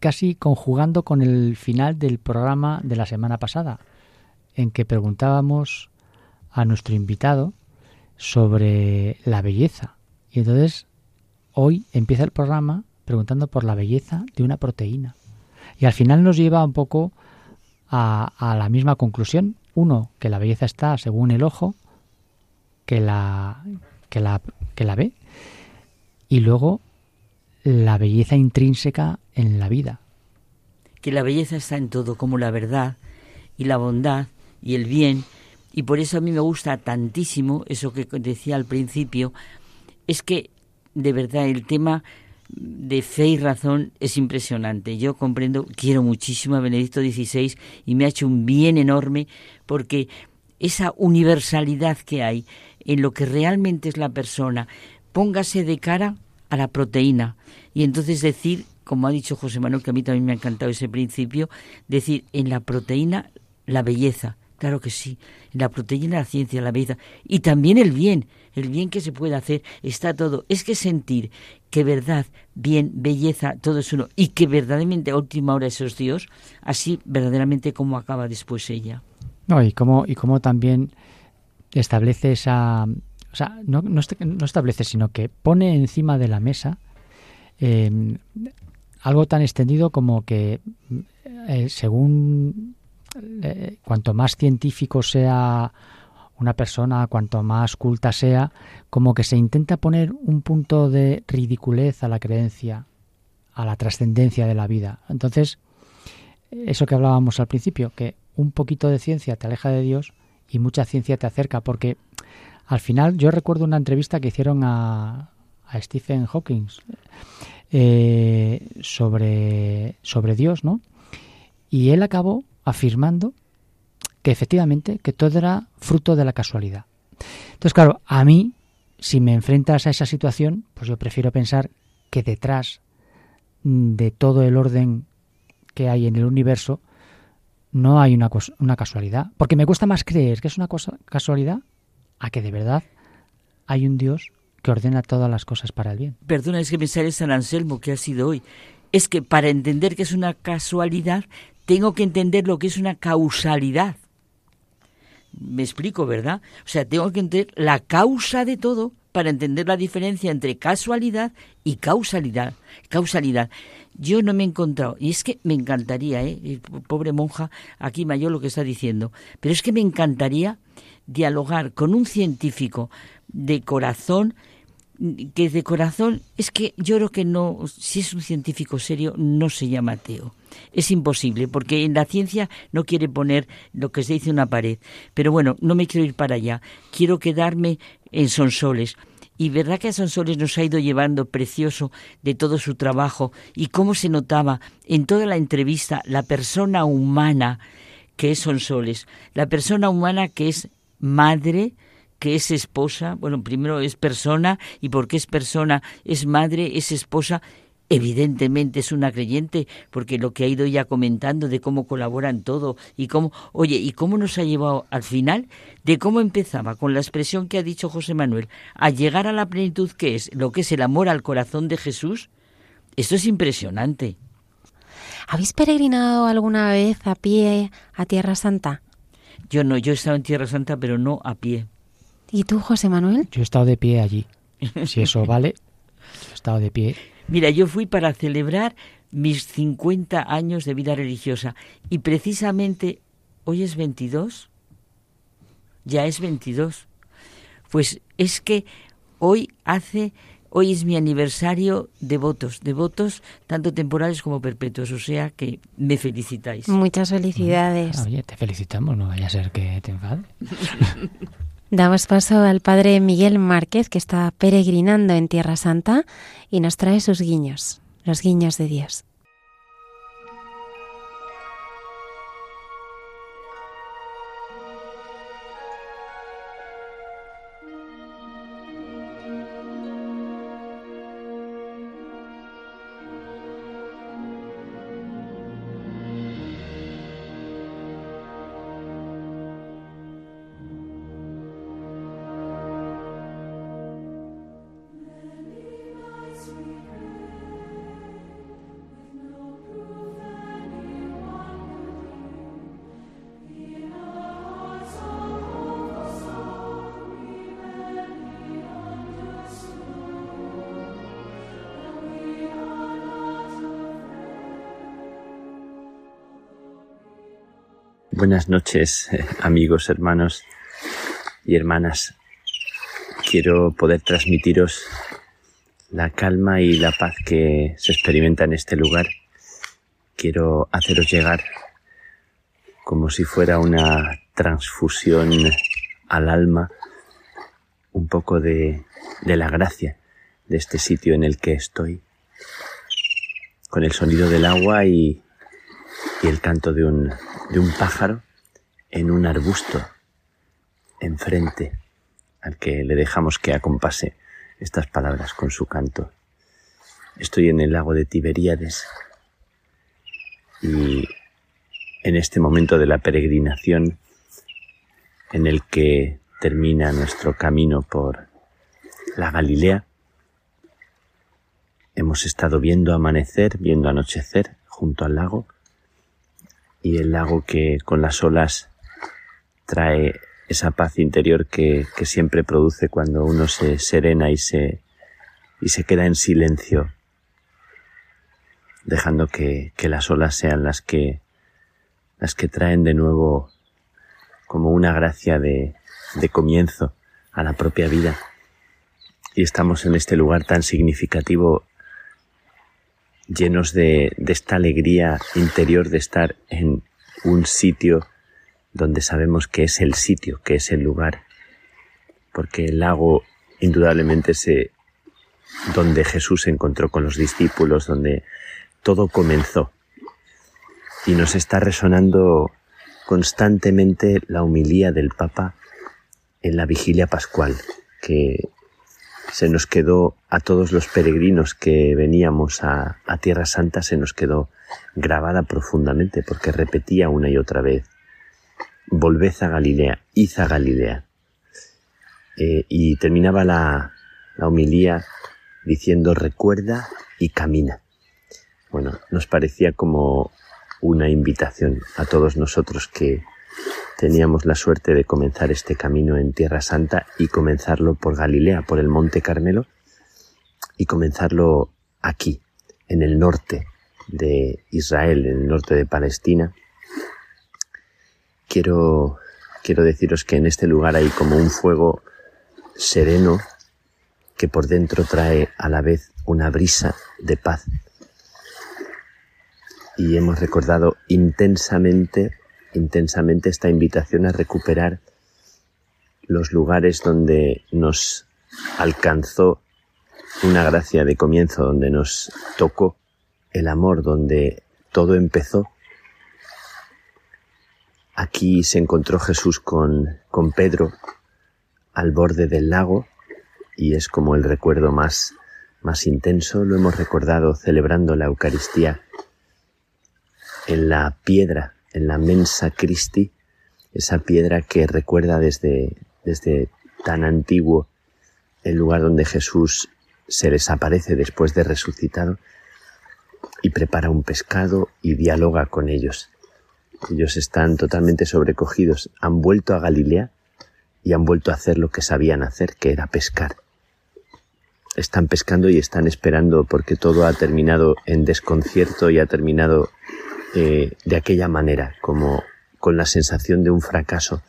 casi conjugando con el final del programa de la semana pasada, en que preguntábamos a nuestro invitado sobre la belleza. Y entonces hoy empieza el programa preguntando por la belleza de una proteína. Y al final nos lleva un poco a, la misma conclusión. Uno, que la belleza está según el ojo que la, que la, que la ve. Y luego la belleza intrínseca en la vida. Que la belleza está en todo, como la verdad y la bondad y el bien. Y por eso a mí me gusta tantísimo eso que decía al principio, es que de verdad el tema de fe y razón es impresionante. Yo comprendo, quiero muchísimo a Benedicto XVI y me ha hecho un bien enorme porque esa universalidad que hay en lo que realmente es la persona, póngase de cara a la proteína. Y entonces decir, como ha dicho José Manuel, que a mí también me ha encantado ese principio, decir en la proteína la belleza. Claro que sí, en la proteína la ciencia, la belleza. Y también el bien, el bien que se puede hacer, está todo. Es que sentir que verdad, bien, belleza, todo es uno. Y que verdaderamente a última hora eso es Dios, así verdaderamente como acaba después ella. No, y cómo, y cómo también establece esa o sea, no, no, establece, sino que pone encima de la mesa em, algo tan extendido como que eh, según eh, cuanto más científico sea una persona, cuanto más culta sea, como que se intenta poner un punto de ridiculez a la creencia, a la trascendencia de la vida. Entonces, eso que hablábamos al principio, que un poquito de ciencia te aleja de Dios y mucha ciencia te acerca, porque al final, yo recuerdo una entrevista que hicieron a, Stephen Hawking eh, sobre, sobre Dios, ¿no? Y él acabó afirmando que efectivamente que todo era fruto de la casualidad. Entonces, claro, a mí, si me enfrentas a esa situación, pues yo prefiero pensar que detrás de todo el orden que hay en el universo no hay una, una casualidad. Porque me cuesta más creer que es una cosa, casualidad a que de verdad hay un Dios que ordena todas las cosas para el bien. Perdona, es que me sale San Anselmo que ha sido hoy. Es que para entender que es una casualidad, tengo que entender lo que es una causalidad. Me explico, ¿verdad? O sea, tengo que entender la causa de todo para entender la diferencia entre casualidad y causalidad. Causalidad. Yo no me he encontrado, y es que me encantaría, ¿eh? pobre monja, aquí mayor lo que está diciendo, pero es que me encantaría dialogar con un científico de corazón que de corazón es que yo creo que no, si es un científico serio, no se llama ateo. Es imposible, porque en la ciencia no quiere poner lo que se dice una pared. Pero bueno, no me quiero ir para allá. Quiero quedarme en Sonsoles. Y verdad que a Sonsoles nos ha ido llevando precioso de todo su trabajo y cómo se notaba en toda la entrevista la persona humana que es Sonsoles, la persona humana que es madre, que es esposa, bueno, primero es persona y porque es persona es madre, es esposa, evidentemente es una creyente, porque lo que ha ido ya comentando de cómo colaboran todo y cómo, oye, y cómo nos ha llevado al final, de cómo empezaba con la expresión que ha dicho José Manuel, a llegar a la plenitud que es lo que es el amor al corazón de Jesús, esto es impresionante. ¿Habéis peregrinado alguna vez a pie a Tierra Santa? Yo no, yo he estado en Tierra Santa, pero no a pie. ¿Y tú, José Manuel? Yo he estado de pie allí. Si eso (laughs) vale, he estado de pie. Mira, yo fui para celebrar mis 50 años de vida religiosa y precisamente hoy es 22. Ya es 22. Pues es que hoy hace Hoy es mi aniversario de votos, de votos tanto temporales como perpetuos, o sea que me felicitáis. Muchas felicidades. Oye, te felicitamos, no vaya a ser que te enfade. (laughs) Damos paso al padre Miguel Márquez, que está peregrinando en Tierra Santa y nos trae sus guiños, los guiños de Dios. Buenas noches, eh, amigos, hermanos y hermanas. Quiero poder transmitiros la calma y la paz que se experimenta en este lugar. Quiero haceros llegar como si fuera una transfusión al alma un poco de, de la gracia de este sitio en el que estoy, con el sonido del agua y, y el canto de un, de un pájaro en un arbusto enfrente al que le dejamos que acompase estas palabras con su canto. Estoy en el lago de Tiberíades y en este momento de la peregrinación en el que termina nuestro camino por la Galilea, hemos estado viendo amanecer, viendo anochecer junto al lago y el lago que con las olas trae esa paz interior que, que siempre produce cuando uno se serena y se, y se queda en silencio, dejando que, que las olas sean las que, las que traen de nuevo como una gracia de, de comienzo a la propia vida. Y estamos en este lugar tan significativo llenos de, de esta alegría interior de estar en un sitio donde sabemos que es el sitio, que es el lugar, porque el lago indudablemente es donde Jesús se encontró con los discípulos, donde todo comenzó. Y nos está resonando constantemente la humilía del Papa en la vigilia pascual, que se nos quedó a todos los peregrinos que veníamos a, Tierra Santa, se nos quedó grabada profundamente porque repetía una y otra vez, volved a Galilea, id a Galilea. Eh, y terminaba la, la homilía diciendo recuerda y camina. Bueno, nos parecía como una invitación a todos nosotros que teníamos la suerte de comenzar este camino en Tierra Santa y comenzarlo por Galilea, por el Monte Carmelo, y comenzarlo aquí, en el norte de Israel, en el norte de Palestina. Quiero, quiero deciros que en este lugar hay como un fuego sereno que por dentro trae a la vez una brisa de paz. Y hemos recordado intensamente intensamente esta invitación a recuperar los lugares donde nos alcanzó una gracia de comienzo, donde nos tocó el amor, donde todo empezó. Aquí se encontró Jesús con, con Pedro al borde del lago y es como el recuerdo más, más intenso. Lo hemos recordado celebrando la Eucaristía en la piedra en la Mensa Christi, esa piedra que recuerda desde, desde tan antiguo el lugar donde Jesús se desaparece después de resucitado y prepara un pescado y dialoga con ellos. Ellos están totalmente sobrecogidos, han vuelto a Galilea y han vuelto a hacer lo que sabían hacer, que era pescar. Están pescando y están esperando porque todo ha terminado en desconcierto y ha terminado eh, de aquella manera, como con la sensación de un fracaso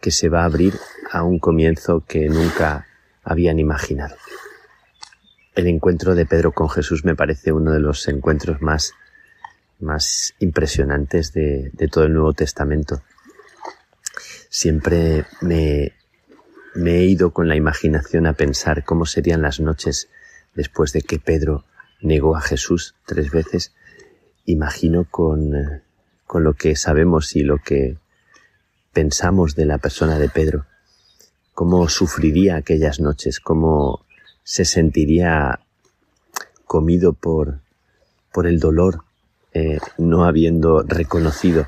que se va a abrir a un comienzo que nunca habían imaginado. El encuentro de Pedro con Jesús me parece uno de los encuentros más, más impresionantes de, de todo el Nuevo Testamento. Siempre me, me he ido con la imaginación a pensar cómo serían las noches después de que Pedro negó a Jesús tres veces imagino con, con lo que sabemos y lo que pensamos de la persona de Pedro, cómo sufriría aquellas noches, cómo se sentiría comido por, por el dolor, eh, no habiendo reconocido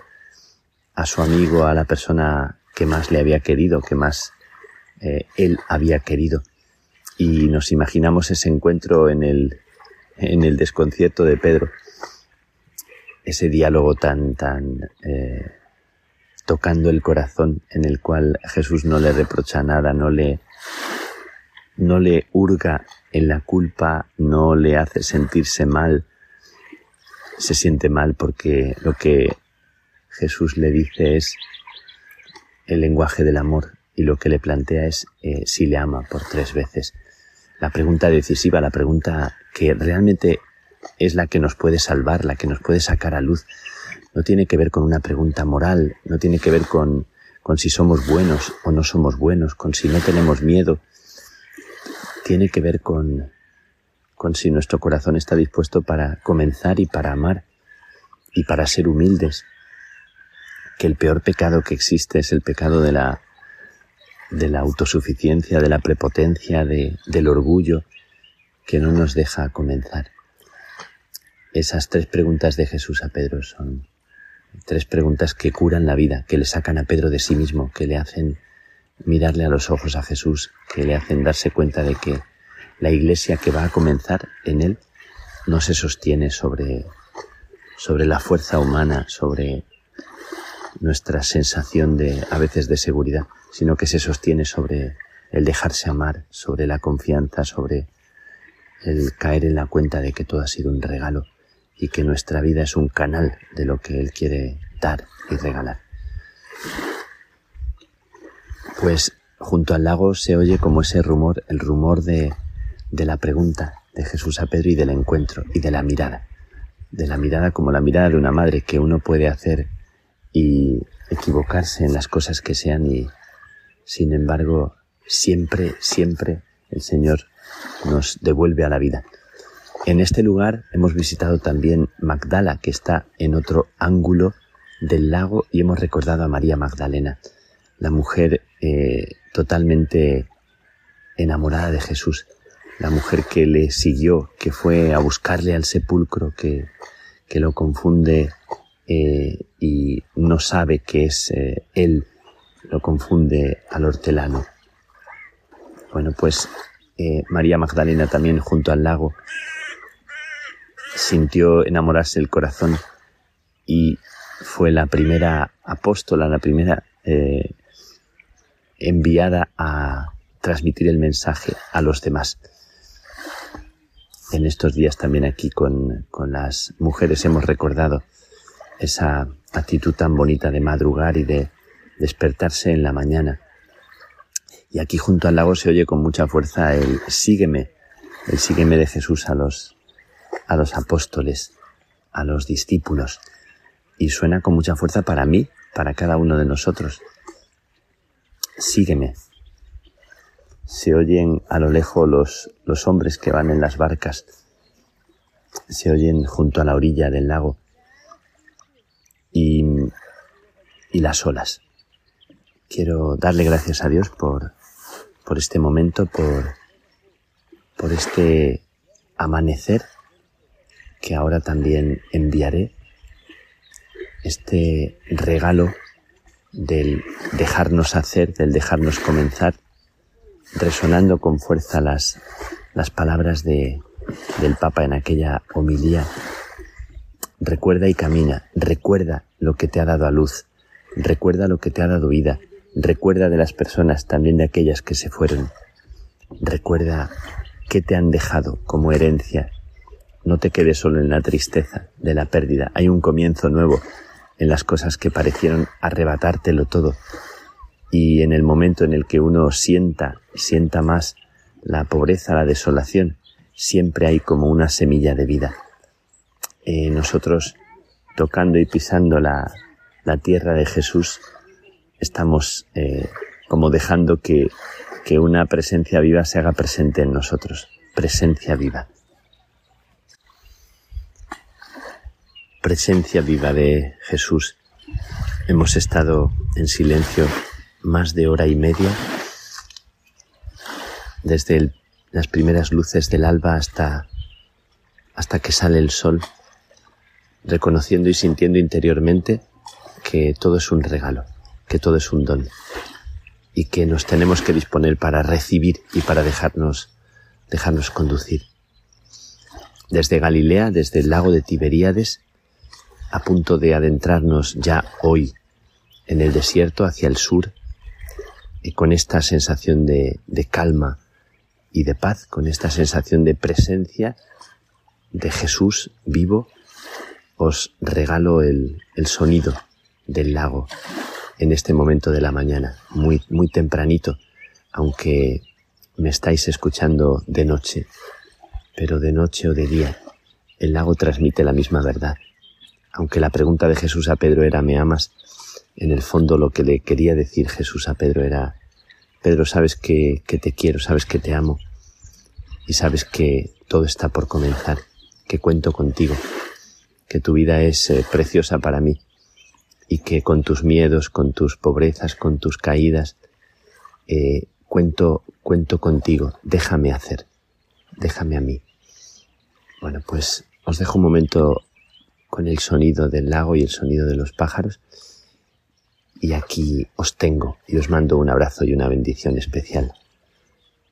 a su amigo, a la persona que más le había querido, que más eh, él había querido. Y nos imaginamos ese encuentro en el, en el desconcierto de Pedro ese diálogo tan, tan eh, tocando el corazón en el cual Jesús no le reprocha nada, no le, no le hurga en la culpa, no le hace sentirse mal, se siente mal porque lo que Jesús le dice es el lenguaje del amor y lo que le plantea es eh, si le ama por tres veces. La pregunta decisiva, la pregunta que realmente es la que nos puede salvar, la que nos puede sacar a luz. No tiene que ver con una pregunta moral, no tiene que ver con, con si somos buenos o no somos buenos, con si no tenemos miedo. Tiene que ver con, con si nuestro corazón está dispuesto para comenzar y para amar y para ser humildes. Que el peor pecado que existe es el pecado de la, de la autosuficiencia, de la prepotencia, de, del orgullo, que no nos deja comenzar. Esas tres preguntas de Jesús a Pedro son tres preguntas que curan la vida, que le sacan a Pedro de sí mismo, que le hacen mirarle a los ojos a Jesús, que le hacen darse cuenta de que la iglesia que va a comenzar en él no se sostiene sobre, sobre la fuerza humana, sobre nuestra sensación de, a veces de seguridad, sino que se sostiene sobre el dejarse amar, sobre la confianza, sobre el caer en la cuenta de que todo ha sido un regalo y que nuestra vida es un canal de lo que Él quiere dar y regalar. Pues junto al lago se oye como ese rumor, el rumor de, de la pregunta de Jesús a Pedro y del encuentro y de la mirada. De la mirada como la mirada de una madre que uno puede hacer y equivocarse en las cosas que sean y sin embargo siempre, siempre el Señor nos devuelve a la vida. En este lugar hemos visitado también Magdala, que está en otro ángulo del lago, y hemos recordado a María Magdalena, la mujer eh, totalmente enamorada de Jesús, la mujer que le siguió, que fue a buscarle al sepulcro, que, que lo confunde eh, y no sabe que es eh, él, lo confunde al hortelano. Bueno, pues María Magdalena también junto al lago sintió enamorarse el corazón y fue la primera apóstola, la primera eh, enviada a transmitir el mensaje a los demás. En estos días también aquí con, con las mujeres hemos recordado esa actitud tan bonita de madrugar y de despertarse en la mañana. Y aquí junto al lago se oye con mucha fuerza el sígueme, el sígueme de Jesús a los, a los apóstoles, a los discípulos. Y suena con mucha fuerza para mí, para cada uno de nosotros. Sígueme. Se oyen a lo lejos los, los hombres que van en las barcas. Se oyen junto a la orilla del lago. Y, y las olas. Quiero darle gracias a Dios por, por este momento, por, por este amanecer que ahora también enviaré, este regalo del dejarnos hacer, del dejarnos comenzar, resonando con fuerza las, las palabras de, del Papa en aquella homilía. Recuerda y camina, recuerda lo que te ha dado a luz, recuerda lo que te ha dado vida, Recuerda de las personas, también de aquellas que se fueron. Recuerda qué te han dejado como herencia. No te quedes solo en la tristeza de la pérdida. Hay un comienzo nuevo en las cosas que parecieron arrebatártelo todo. Y en el momento en el que uno sienta, sienta más la pobreza, la desolación, siempre hay como una semilla de vida. Eh, nosotros, tocando y pisando la, tierra de Jesús, estamos eh, como dejando que una presencia viva se haga presente en nosotros. Presencia viva. Presencia viva de Jesús. Hemos estado en silencio más de hora y media, desde las primeras luces del alba hasta, hasta que sale el sol, reconociendo y sintiendo interiormente que todo es un regalo que todo es un don y que nos tenemos que disponer para recibir y para dejarnos, dejarnos conducir. Desde Galilea, desde el lago de Tiberíades, a punto de adentrarnos ya hoy en el desierto hacia el sur, y con esta sensación de, calma y de paz, con esta sensación de presencia de Jesús vivo, os regalo el, el sonido del lago, en este momento de la mañana, muy, muy tempranito, aunque me estáis escuchando de noche, pero de noche o de día, el lago transmite la misma verdad. Aunque la pregunta de Jesús a Pedro era ¿me amas? En el fondo lo que le quería decir Jesús a Pedro era Pedro, sabes que, que te quiero, sabes que te amo y sabes que todo está por comenzar, que cuento contigo, que tu vida es eh, preciosa para mí y que con tus miedos, con tus pobrezas, con tus caídas, eh, cuento, cuento contigo, déjame hacer, déjame a mí. Bueno, pues os dejo un momento con el sonido del lago y el sonido de los pájaros y aquí os tengo y os mando un abrazo y una bendición especial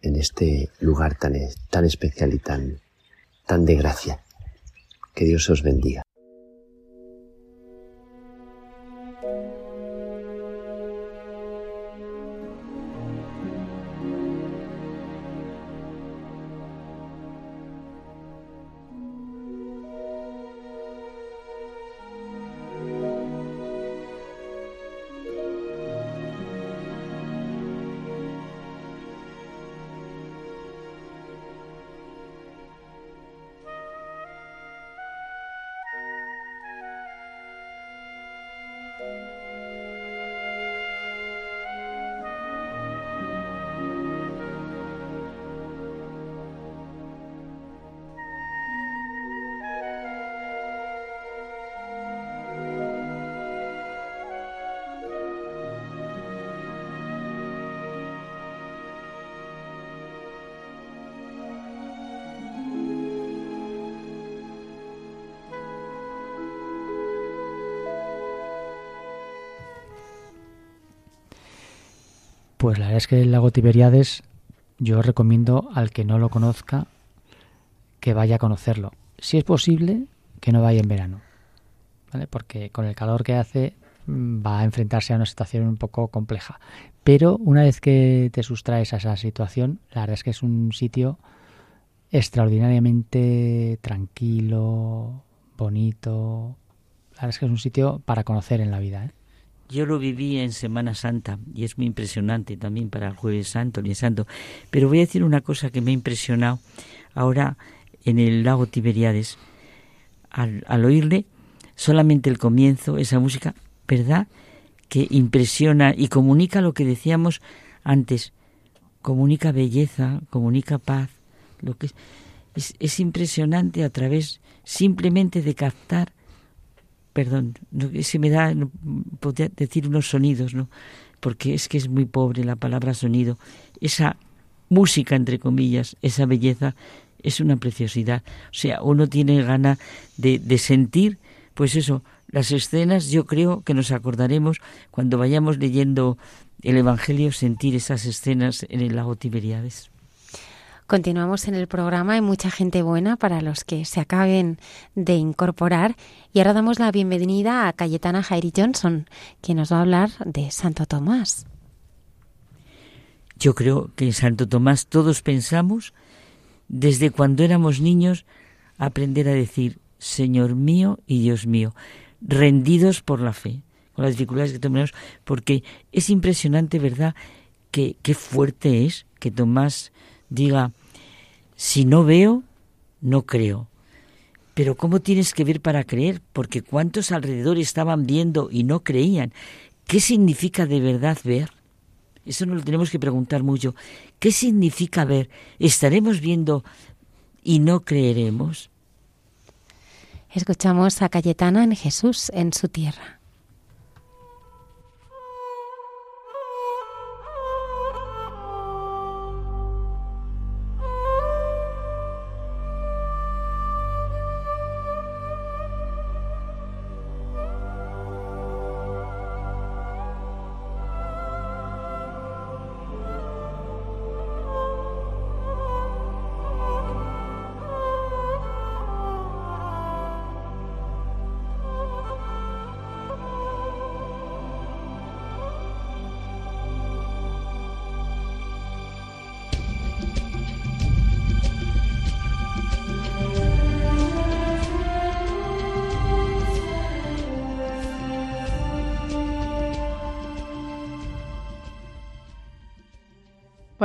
en este lugar tan, tan especial y tan, tan de gracia. Que Dios os bendiga. Pues la verdad es que el lago Tiberiades yo recomiendo al que no lo conozca que vaya a conocerlo. Si es posible, que no vaya en verano. ¿Vale? Porque con el calor que hace va a enfrentarse a una situación un poco compleja. Pero una vez que te sustraes a esa situación, la verdad es que es un sitio extraordinariamente tranquilo, bonito. La verdad es que es un sitio para conocer en la vida. ¿eh? Yo lo viví en Semana Santa y es muy impresionante también para el Jueves Santo, el Santo. Pero voy a decir una cosa que me ha impresionado ahora en el lago Tiberiades. Al, al oírle, solamente el comienzo, esa música, ¿verdad? Que impresiona y comunica lo que decíamos antes. Comunica belleza, comunica paz. Lo que es, es, impresionante a través simplemente de captar perdón, no, se me da, podría decir unos sonidos, ¿no? Porque es que es muy pobre la palabra sonido. Esa música, entre comillas, esa belleza, es una preciosidad. O sea, uno tiene gana de, de sentir, pues eso, las escenas, yo creo que nos acordaremos cuando vayamos leyendo el Evangelio, sentir esas escenas en el lago Tiberiades. Continuamos en el programa, hay mucha gente buena para los que se acaben de incorporar y ahora damos la bienvenida a Cayetana Jairi Johnson, quien nos va a hablar de Santo Tomás. Yo creo que en Santo Tomás todos pensamos, desde cuando éramos niños, aprender a decir Señor mío y Dios mío, rendidos por la fe, con las dificultades que tenemos, porque es impresionante, ¿verdad?, que qué fuerte es que Tomás diga, si no veo, no creo. Pero ¿cómo tienes que ver para creer? Porque ¿cuántos alrededor estaban viendo y no creían? ¿Qué significa de verdad ver? Eso nos lo tenemos que preguntar mucho. ¿Qué significa ver? ¿Estaremos viendo y no creeremos? Escuchamos a Cayetana en Jesús en su tierra.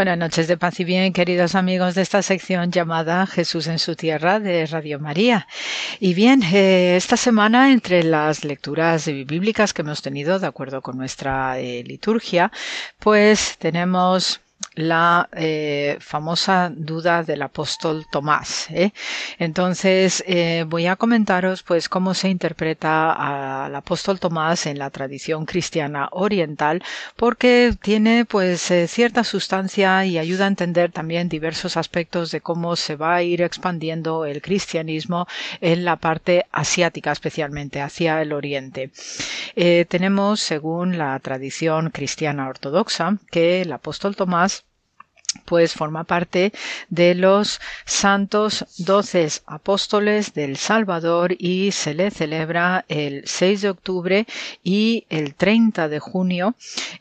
Buenas noches de paz y bien, queridos amigos de esta sección llamada Jesús en su tierra de Radio María. Y bien, eh, esta semana, entre las lecturas bíblicas que hemos tenido de acuerdo con nuestra eh, liturgia, pues tenemos la eh, famosa duda del apóstol Tomás. ¿eh? Entonces eh, voy a comentaros pues cómo se interpreta al apóstol Tomás en la tradición cristiana oriental porque tiene pues eh, cierta sustancia y ayuda a entender también diversos aspectos de cómo se va a ir expandiendo el cristianismo en la parte asiática especialmente hacia el oriente. Eh, tenemos según la tradición cristiana ortodoxa que el apóstol Tomás pues forma parte de los santos doce apóstoles del Salvador y se le celebra el 6 de octubre y el 30 de junio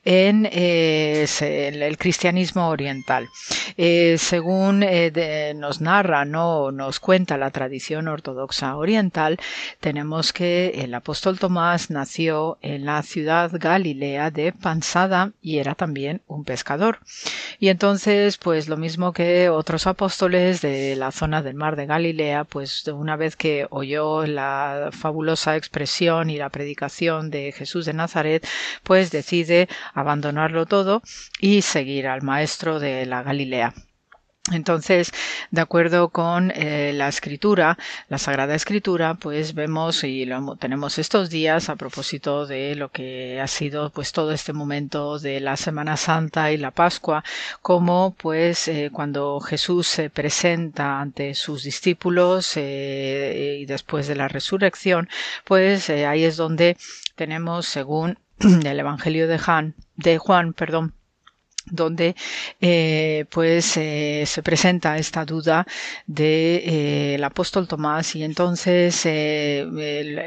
en eh, el cristianismo oriental. Eh, según eh, nos narra, no nos cuenta la tradición ortodoxa oriental, tenemos que el apóstol Tomás nació en la ciudad galilea de Pansada y era también un pescador. Y entonces pues lo mismo que otros apóstoles de la zona del mar de Galilea, pues una vez que oyó la fabulosa expresión y la predicación de Jesús de Nazaret, pues decide abandonarlo todo y seguir al maestro de la Galilea. Entonces, de acuerdo con eh, la escritura, la Sagrada Escritura, pues vemos y lo tenemos estos días a propósito de lo que ha sido pues todo este momento de la Semana Santa y la Pascua, como pues eh, cuando Jesús se presenta ante sus discípulos eh, y después de la resurrección, pues ahí es donde tenemos según (clears throat) el Evangelio de Juan, de Juan, perdón, donde eh, pues eh, se presenta esta duda de eh, el apóstol Tomás. Y entonces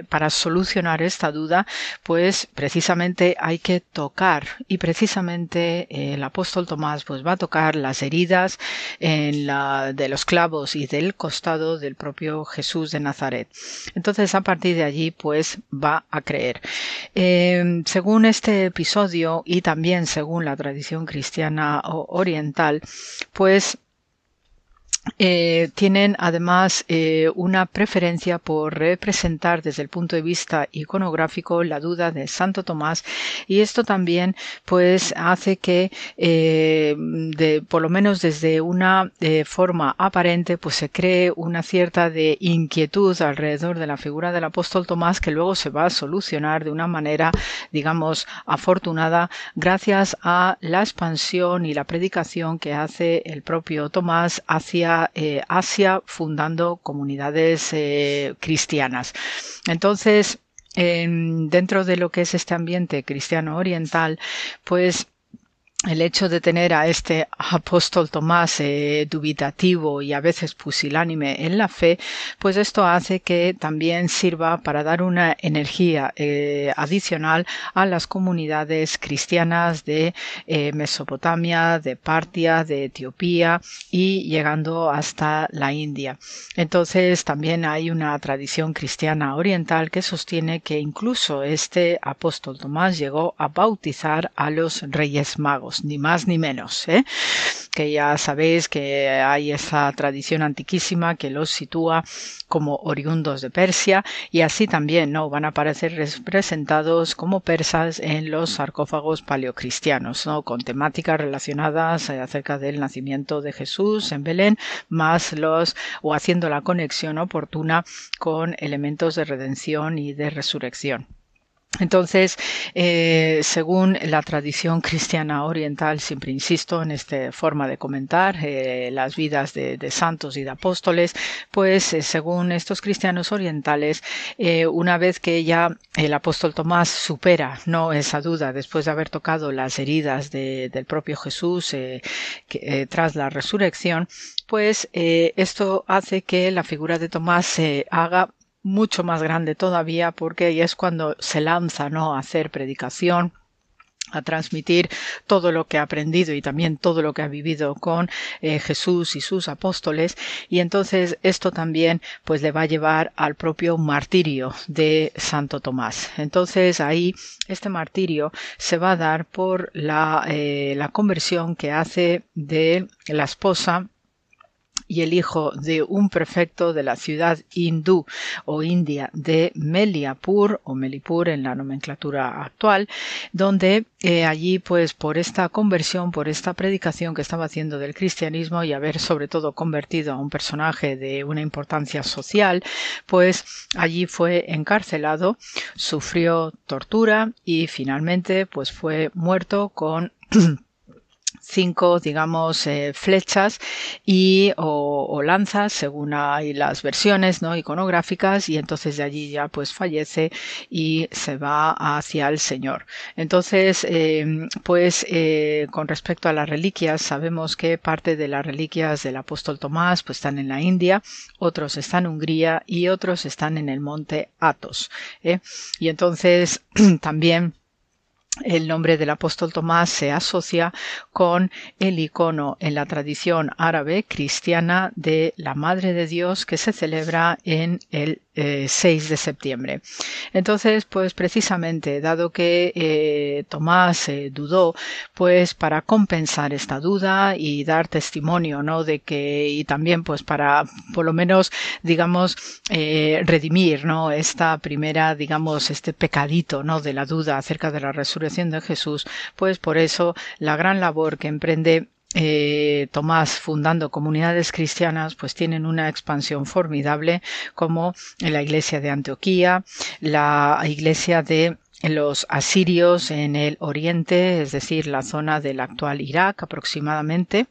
para solucionar esta duda pues precisamente hay que tocar. Y precisamente el apóstol Tomás pues va a tocar las heridas en la, de los clavos y del costado del propio Jesús de Nazaret. Entonces a partir de allí pues va a creer. Según este episodio y también según la tradición cristiana cristiana oriental, pues eh, tienen además eh, una preferencia por representar desde el punto de vista iconográfico la duda de Santo Tomás y esto también pues hace que eh, de, por lo menos desde una forma aparente pues se cree una cierta de inquietud alrededor de la figura del apóstol Tomás que luego se va a solucionar de una manera digamos afortunada gracias a la expansión y la predicación que hace el propio Tomás hacia eh, Asia fundando comunidades eh, cristianas. Entonces, dentro de lo que es este ambiente cristiano oriental, pues el hecho de tener a este apóstol Tomás eh, dubitativo y a veces pusilánime en la fe, pues esto hace que también sirva para dar una energía eh, adicional a las comunidades cristianas de eh, Mesopotamia, de Partia, de Etiopía y llegando hasta la India. Entonces también hay una tradición cristiana oriental que sostiene que incluso este apóstol Tomás llegó a bautizar a los reyes magos ni más ni menos. ¿eh? Que ya sabéis que hay esa tradición antiquísima que los sitúa como oriundos de Persia y así también no van a aparecer representados como persas en los sarcófagos paleocristianos, ¿no? con temáticas relacionadas eh, acerca del nacimiento de Jesús en Belén, más los o haciendo la conexión oportuna con elementos de redención y de resurrección. Entonces, eh, según la tradición cristiana oriental, siempre insisto en esta forma de comentar eh, las vidas de, santos y de apóstoles, pues eh, según estos cristianos orientales, una vez que ya el apóstol Tomás supera no esa duda después de haber tocado las heridas del propio Jesús tras la resurrección, pues esto hace que la figura de Tomás se haga mucho más grande todavía porque es cuando se lanza ¿no? a hacer predicación a transmitir todo lo que ha aprendido y también todo lo que ha vivido con eh, Jesús y sus apóstoles y entonces esto también pues le va a llevar al propio martirio de Santo Tomás entonces ahí este martirio se va a dar por la, eh, la conversión que hace de la esposa y el hijo de un prefecto de la ciudad hindú o india de Meliapur o Melipur en la nomenclatura actual, donde eh, allí pues por esta conversión, por esta predicación que estaba haciendo del cristianismo y haber sobre todo convertido a un personaje de una importancia social, pues allí fue encarcelado, sufrió tortura y finalmente pues fue muerto con (clears throat) cinco, digamos, eh, flechas y o, lanzas, según hay las versiones no iconográficas, y entonces de allí ya pues fallece y se va hacia el Señor. Entonces, em, pues eh, con respecto a las reliquias, sabemos que parte de las reliquias del apóstol Tomás pues están en la India, otros están en Hungría y otros están en el monte Athos. ¿eh? Y entonces (clears throat) también el nombre del apóstol Tomás se asocia con el icono en la tradición árabe cristiana de la Madre de Dios que se celebra en el 6 eh, de septiembre. Entonces, pues precisamente, dado que eh, Tomás eh, dudó, pues para compensar esta duda y dar testimonio, ¿no? De que, y también pues para, por lo menos, digamos, redimir, ¿no? Esta primera, digamos, este pecadito, ¿no? De la duda acerca de la resurrección de Jesús, pues por eso la gran labor que emprende eh, Tomás fundando comunidades cristianas, pues tienen una expansión formidable, como la iglesia de Antioquía, la iglesia de los asirios en el oriente, es decir, la zona del actual Irak aproximadamente,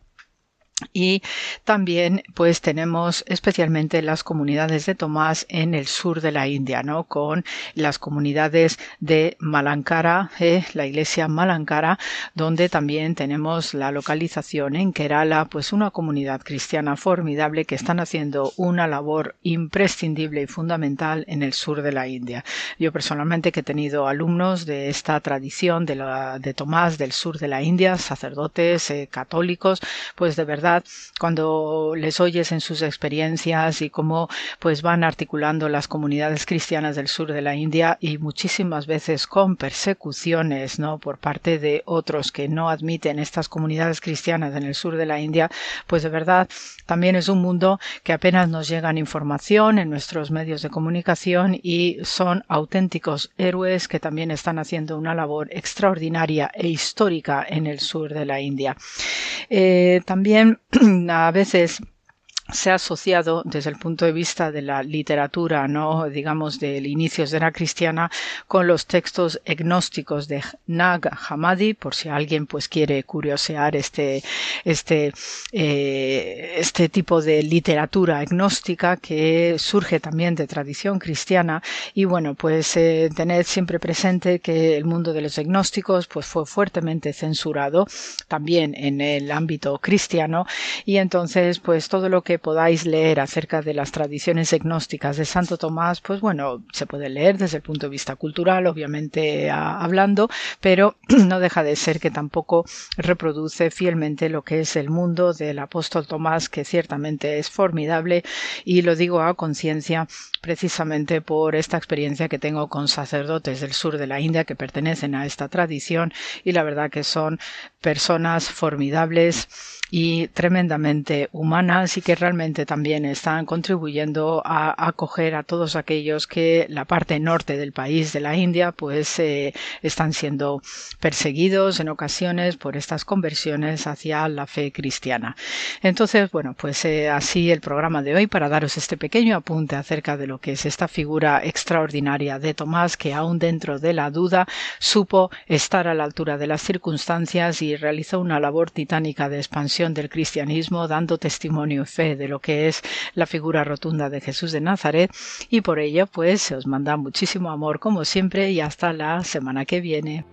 y también pues tenemos especialmente las comunidades de Tomás en el sur de la India, ¿no? Con las comunidades de Malankara, eh, la iglesia Malankara, donde también tenemos la localización en Kerala, pues una comunidad cristiana formidable que están haciendo una labor imprescindible y fundamental en el sur de la India. Yo personalmente que he tenido alumnos de esta tradición de, la, de Tomás del sur de la India, sacerdotes eh, católicos, pues de verdad cuando les oyes en sus experiencias y cómo pues van articulando las comunidades cristianas del sur de la India y muchísimas veces con persecuciones, ¿no? por parte de otros que no admiten estas comunidades cristianas en el sur de la India, pues de verdad también es un mundo que apenas nos llegan información en nuestros medios de comunicación y son auténticos héroes que también están haciendo una labor extraordinaria e histórica en el sur de la India. Eh, también (clears throat) a veces se ha asociado desde el punto de vista de la literatura, no digamos del inicios de la cristiana, con los textos agnósticos de Nag Hammadi, por si alguien pues quiere curiosear este este eh, este tipo de literatura agnóstica que surge también de tradición cristiana. Y bueno pues eh, tened siempre presente que el mundo de los agnósticos pues fue fuertemente censurado también en el ámbito cristiano. Y entonces pues todo lo que podáis leer acerca de las tradiciones agnósticas de Santo Tomás, pues bueno, se puede leer desde el punto de vista cultural, obviamente hablando, pero (clears throat) no deja de ser que tampoco reproduce fielmente lo que es el mundo del apóstol Tomás, que ciertamente es formidable y lo digo a conciencia precisamente por esta experiencia que tengo con sacerdotes del sur de la India que pertenecen a esta tradición y la verdad que son personas formidables y tremendamente humanas y que realmente también están contribuyendo a acoger a todos aquellos que la parte norte del país de la India pues eh, están siendo perseguidos en ocasiones por estas conversiones hacia la fe cristiana. Entonces, bueno, pues eh, así el programa de hoy para daros este pequeño apunte acerca de lo que es esta figura extraordinaria de Tomás que aún dentro de la duda supo estar a la altura de las circunstancias y realizó una labor titánica de expansión del cristianismo, dando testimonio y fe de lo que es la figura rotunda de Jesús de Nazaret y por ello pues se os manda muchísimo amor como siempre y hasta la semana que viene.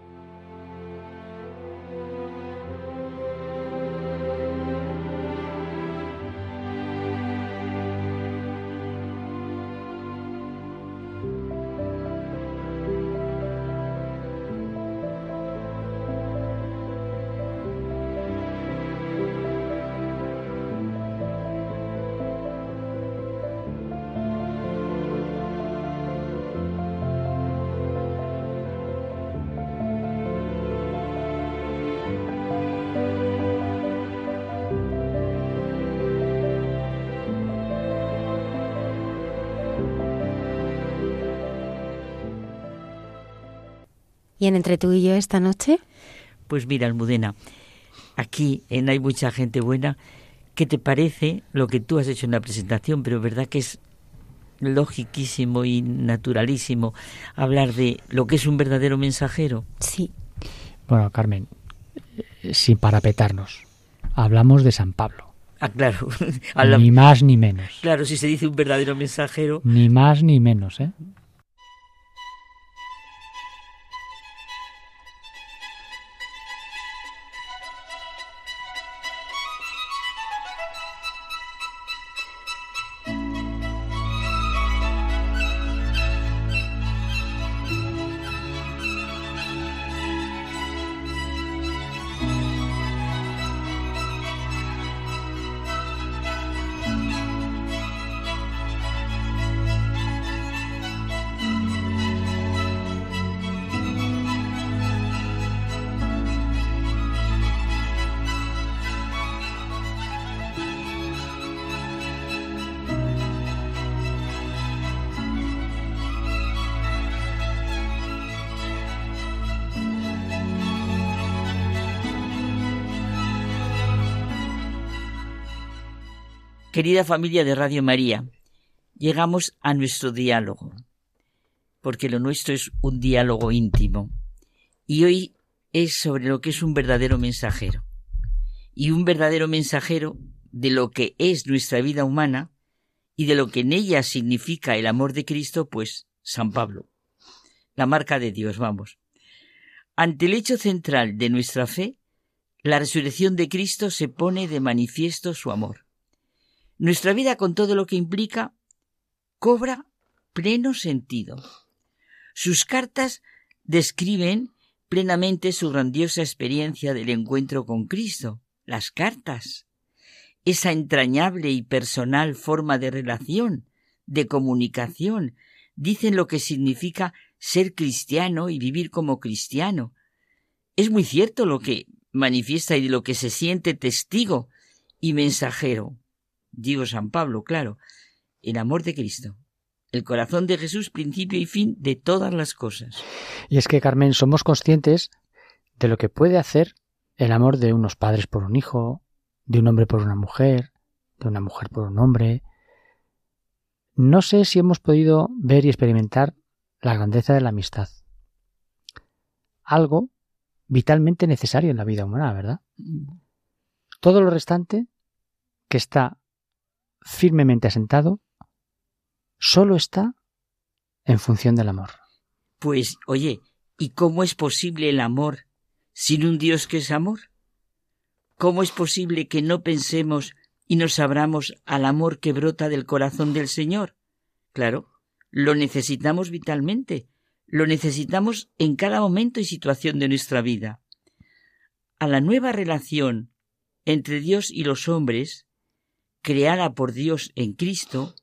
En Entre tú y yo esta noche? Pues mira, Almudena, aquí en Hay mucha gente buena. ¿Qué te parece lo que tú has hecho en la presentación? Pero verdad que es logiquísimo y naturalísimo hablar de lo que es un verdadero mensajero. Sí. Bueno, Carmen, eh, sin parapetarnos, hablamos de San Pablo. Ah, claro. (laughs) Ni más ni menos. Claro, si se dice un verdadero mensajero. Ni más ni menos, ¿eh? Querida familia de Radio María, llegamos a nuestro diálogo, porque lo nuestro es un diálogo íntimo. Y hoy es sobre lo que es un verdadero mensajero. Y un verdadero mensajero de lo que es nuestra vida humana y de lo que en ella significa el amor de Cristo, pues San Pablo. La marca de Dios, vamos. Ante el hecho central de nuestra fe, la resurrección de Cristo se pone de manifiesto su amor. Nuestra vida con todo lo que implica cobra pleno sentido. Sus cartas describen plenamente su grandiosa experiencia del encuentro con Cristo. Las cartas, esa entrañable y personal forma de relación, de comunicación, dicen lo que significa ser cristiano y vivir como cristiano. Es muy cierto lo que manifiesta y de lo que se siente testigo y mensajero. Digo San Pablo, claro, el amor de Cristo. El corazón de Jesús, principio y fin de todas las cosas. Y es que, Carmen, somos conscientes de lo que puede hacer el amor de unos padres por un hijo, de un hombre por una mujer, de una mujer por un hombre. No sé si hemos podido ver y experimentar la grandeza de la amistad. Algo vitalmente necesario en la vida humana, ¿verdad? Todo lo restante, que está firmemente asentado, solo está en función del amor. Pues, oye, ¿y cómo es posible el amor sin un Dios que es amor? ¿Cómo es posible que no pensemos y nos abramos al amor que brota del corazón del Señor? Claro, lo necesitamos vitalmente, lo necesitamos en cada momento y situación de nuestra vida. A la nueva relación entre Dios y los hombres, creada por Dios en Cristo,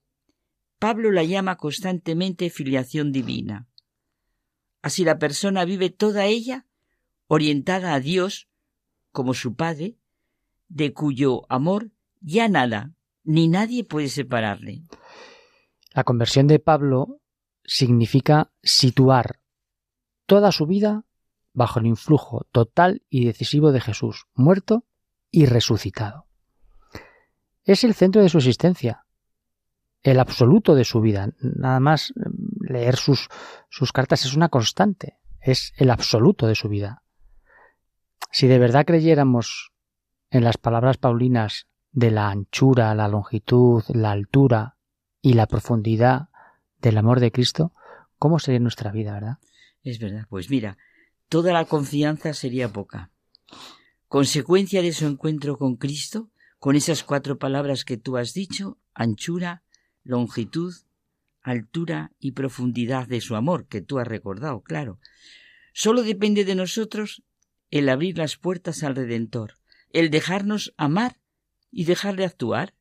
Pablo la llama constantemente filiación divina. Así la persona vive toda ella orientada a Dios como su Padre, de cuyo amor ya nada ni nadie puede separarle. La conversión de Pablo significa situar toda su vida bajo el influjo total y decisivo de Jesús, muerto y resucitado. Es el centro de su existencia, el absoluto de su vida. Nada más mm, leer sus, sus cartas es una constante, es el absoluto de su vida. Si de verdad creyéramos en las palabras paulinas de la anchura, la longitud, la altura y la profundidad del amor de Cristo, ¿cómo sería nuestra vida, verdad? Es verdad, pues mira, toda la confianza sería poca. Consecuencia de su encuentro con Cristo, con esas cuatro palabras que tú has dicho, anchura, longitud, altura y profundidad de su amor, que tú has recordado, claro. Solo depende de nosotros el abrir las puertas al Redentor, el dejarnos amar y dejarle actuar,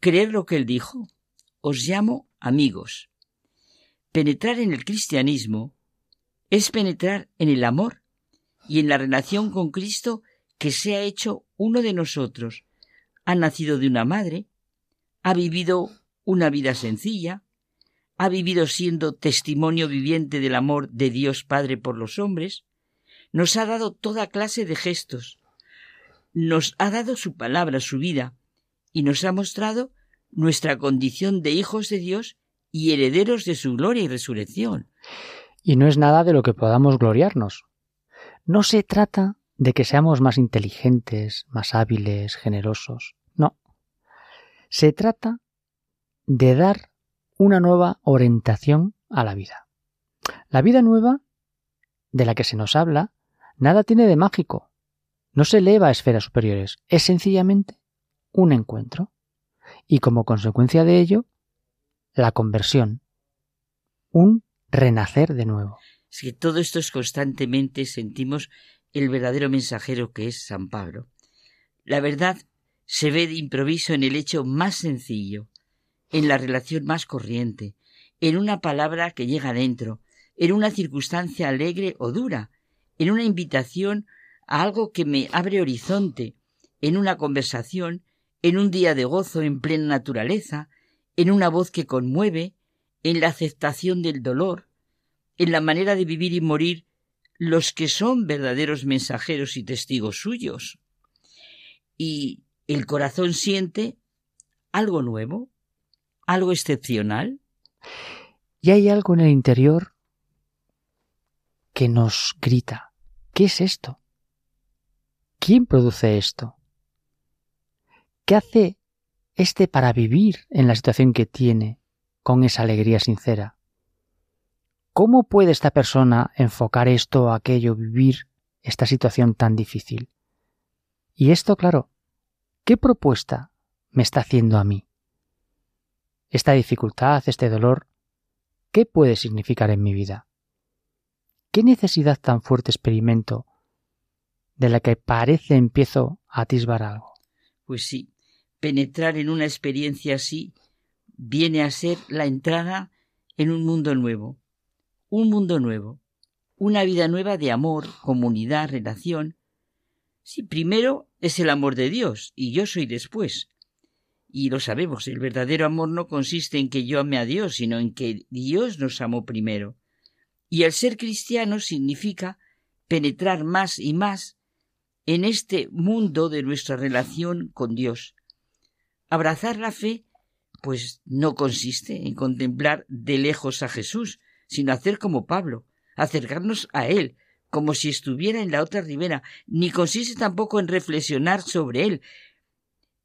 creer lo que él dijo. Os llamo amigos. Penetrar en el cristianismo es penetrar en el amor y en la relación con Cristo que se ha hecho uno de nosotros. Ha nacido de una madre, ha vivido una vida sencilla, ha vivido siendo testimonio viviente del amor de Dios Padre por los hombres, nos ha dado toda clase de gestos, nos ha dado su palabra, su vida, y nos ha mostrado nuestra condición de hijos de Dios y herederos de su gloria y resurrección. Y no es nada de lo que podamos gloriarnos. No se trata de que seamos más inteligentes, más hábiles, generosos. No. Se trata de dar una nueva orientación a la vida. La vida nueva de la que se nos habla nada tiene de mágico, no se eleva a esferas superiores, es sencillamente un encuentro y como consecuencia de ello, la conversión, un renacer de nuevo. Es que todo esto es constantemente sentimos el verdadero mensajero que es San Pablo. La verdad se ve de improviso en el hecho más sencillo, en la relación más corriente, en una palabra que llega adentro, en una circunstancia alegre o dura, en una invitación a algo que me abre horizonte, en una conversación, en un día de gozo en plena naturaleza, en una voz que conmueve, en la aceptación del dolor, en la manera de vivir y morir los que son verdaderos mensajeros y testigos suyos. Y el corazón siente algo nuevo, algo excepcional. Y hay algo en el interior que nos grita, ¿qué es esto? ¿Quién produce esto? ¿Qué hace este para vivir en la situación que tiene con esa alegría sincera? ¿Cómo puede esta persona enfocar esto aquello, vivir esta situación tan difícil? Y esto, claro, ¿qué propuesta me está haciendo a mí? Esta dificultad, este dolor, ¿qué puede significar en mi vida? ¿Qué necesidad tan fuerte experimento de la que parece empiezo a atisbar algo? Pues sí, penetrar en una experiencia así viene a ser la entrada en un mundo nuevo, un mundo nuevo, una vida nueva de amor, comunidad, relación. Sí, primero es el amor de Dios y yo soy después. Y lo sabemos, el verdadero amor no consiste en que yo ame a Dios, sino en que Dios nos amó primero. Y el ser cristiano significa penetrar más y más en este mundo de nuestra relación con Dios. Abrazar la fe, pues no consiste en contemplar de lejos a Jesús, sino hacer como Pablo, acercarnos a Él, como si estuviera en la otra ribera, ni consiste tampoco en reflexionar sobre Él,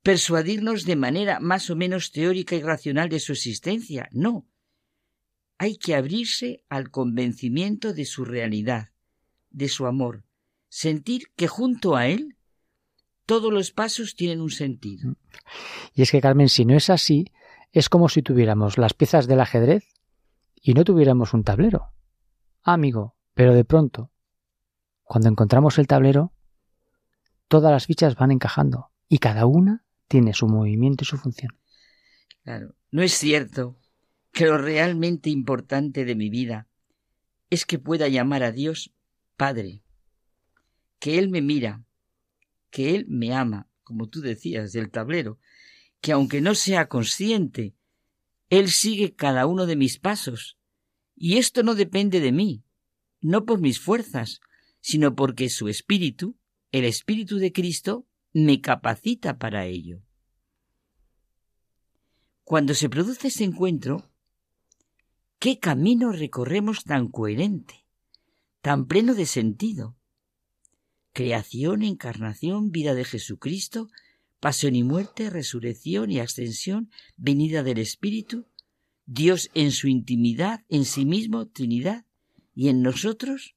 persuadirnos de manera más o menos teórica y racional de su existencia, no. Hay que abrirse al convencimiento de su realidad, de su amor, sentir que junto a Él todos los pasos tienen un sentido. Y es que, Carmen, si no es así, es como si tuviéramos las piezas del ajedrez y no tuviéramos un tablero. Ah, amigo, pero de pronto, cuando encontramos el tablero, todas las fichas van encajando y cada una tiene su movimiento y su función. Claro, no es cierto que lo realmente importante de mi vida es que pueda llamar a Dios Padre, que Él me mira, que Él me ama, como tú decías, del tablero, que aunque no sea consciente, Él sigue cada uno de mis pasos. Y esto no depende de mí, no por mis fuerzas, sino porque su espíritu, el espíritu de Cristo, me capacita para ello. Cuando se produce ese encuentro, ¿qué camino recorremos tan coherente, tan pleno de sentido? creación, encarnación, vida de Jesucristo, pasión y muerte, resurrección y ascensión, venida del Espíritu, Dios en su intimidad, en sí mismo, Trinidad, y en nosotros,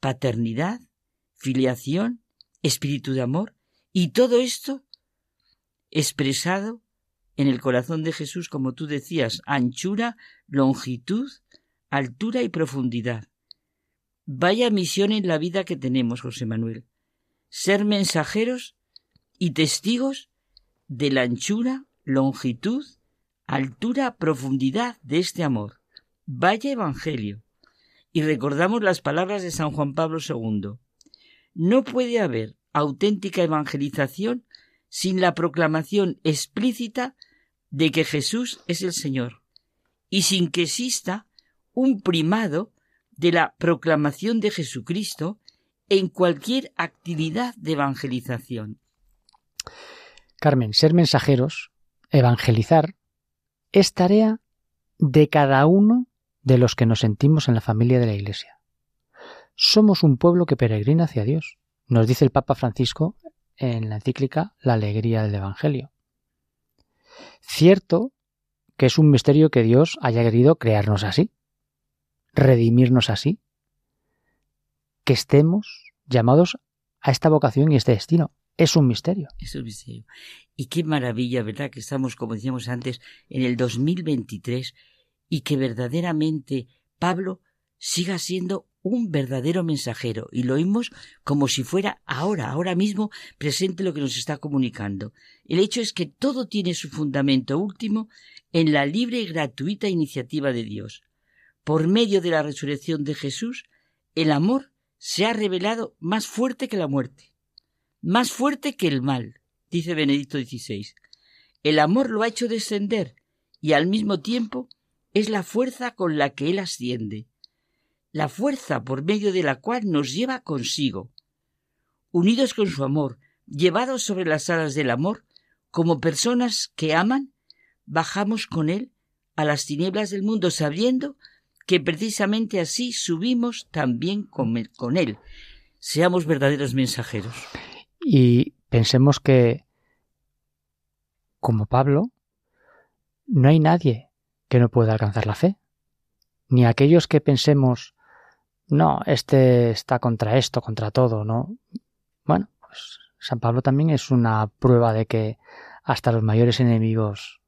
paternidad, filiación, espíritu de amor, y todo esto expresado en el corazón de Jesús, como tú decías, anchura, longitud, altura y profundidad. Vaya misión en la vida que tenemos, José Manuel. Ser mensajeros y testigos de la anchura, longitud, altura, profundidad de este amor. Vaya evangelio. Y recordamos las palabras de San Juan Pablo II. No puede haber auténtica evangelización sin la proclamación explícita de que Jesús es el Señor y sin que exista un primado de la proclamación de Jesucristo en cualquier actividad de evangelización. Carmen, ser mensajeros, evangelizar, es tarea de cada uno de los que nos sentimos en la familia de la Iglesia. Somos un pueblo que peregrina hacia Dios, nos dice el Papa Francisco en la encíclica La alegría del Evangelio. Cierto que es un misterio que Dios haya querido crearnos así, redimirnos así, que estemos llamados a esta vocación y este destino. Es un misterio. Es un misterio. Y qué maravilla, ¿verdad? Que estamos, como decíamos antes, en el 2023 y que verdaderamente Pablo siga siendo un verdadero mensajero y lo oímos como si fuera ahora, ahora mismo presente lo que nos está comunicando. El hecho es que todo tiene su fundamento último en la libre y gratuita iniciativa de Dios por medio de la resurrección de Jesús, el amor se ha revelado más fuerte que la muerte, más fuerte que el mal, dice Benedicto XVI. El amor lo ha hecho descender y al mismo tiempo es la fuerza con la que él asciende, la fuerza por medio de la cual nos lleva consigo. Unidos con su amor, llevados sobre las alas del amor, como personas que aman, bajamos con él a las tinieblas del mundo sabiendo que precisamente así subimos también con él, Seamos verdaderos mensajeros. Y pensemos que como Pablo, no hay nadie que no pueda alcanzar la fe. Ni aquellos que pensemos, no, este está contra esto, contra todo, ¿no? Bueno, pues San Pablo también es una prueba de que hasta los mayores enemigos,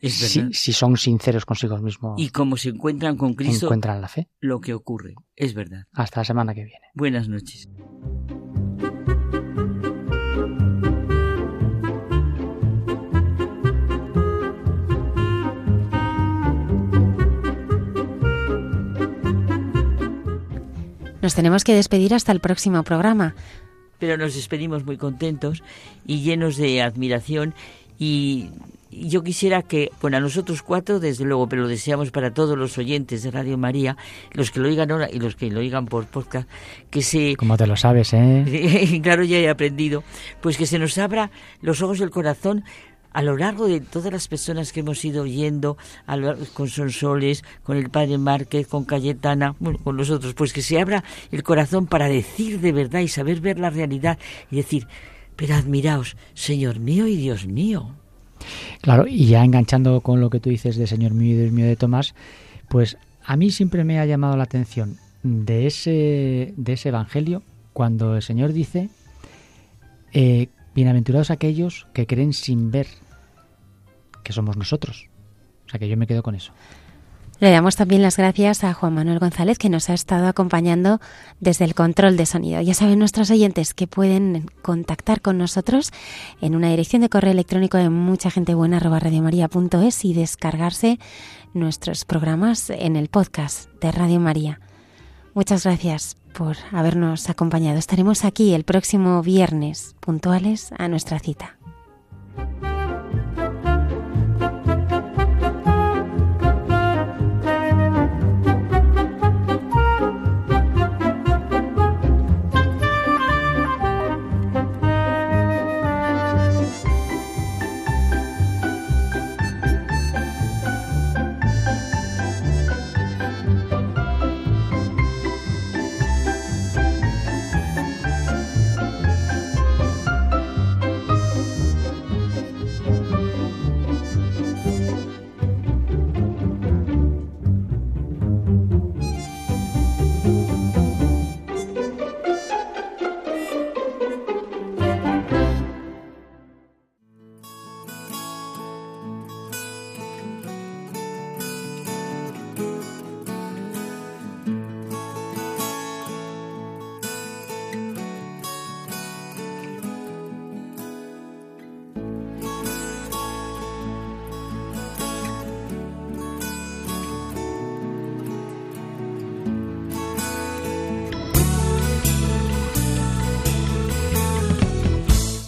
si, si, son sinceros consigo mismos, y como se encuentran con Cristo, encuentran la fe. Lo que ocurre, es verdad. Hasta la semana que viene. Buenas noches. Nos tenemos que despedir hasta el próximo programa. Pero nos despedimos muy contentos y llenos de admiración y yo quisiera que, bueno, a nosotros cuatro, desde luego, pero lo deseamos para todos los oyentes de Radio María, los que lo oigan ahora y los que lo oigan por podcast, que se... Como te lo sabes, ¿eh? (laughs) claro, ya he aprendido. Pues que se nos abra los ojos del corazón a lo largo de todas las personas que hemos ido oyendo, con Sonsoles, con el padre Márquez, con Cayetana, bueno, con nosotros, pues que se abra el corazón para decir de verdad y saber ver la realidad y decir, pero admiraos, Señor mío y Dios mío. Claro, y ya enganchando con lo que tú dices de Señor mío y Dios mío de Tomás, pues a mí siempre me ha llamado la atención de ese, de ese Evangelio cuando el Señor dice eh, Bienaventurados aquellos que creen sin ver, que somos nosotros. O sea que yo me quedo con eso. Le damos también las gracias a Juan Manuel González que nos ha estado acompañando desde el control de sonido. Ya saben nuestros oyentes que pueden contactar con nosotros en una dirección de correo electrónico de mucha gente buena y descargarse nuestros programas en el podcast de Radio María. Muchas gracias por habernos acompañado. Estaremos aquí el próximo viernes, puntuales a nuestra cita.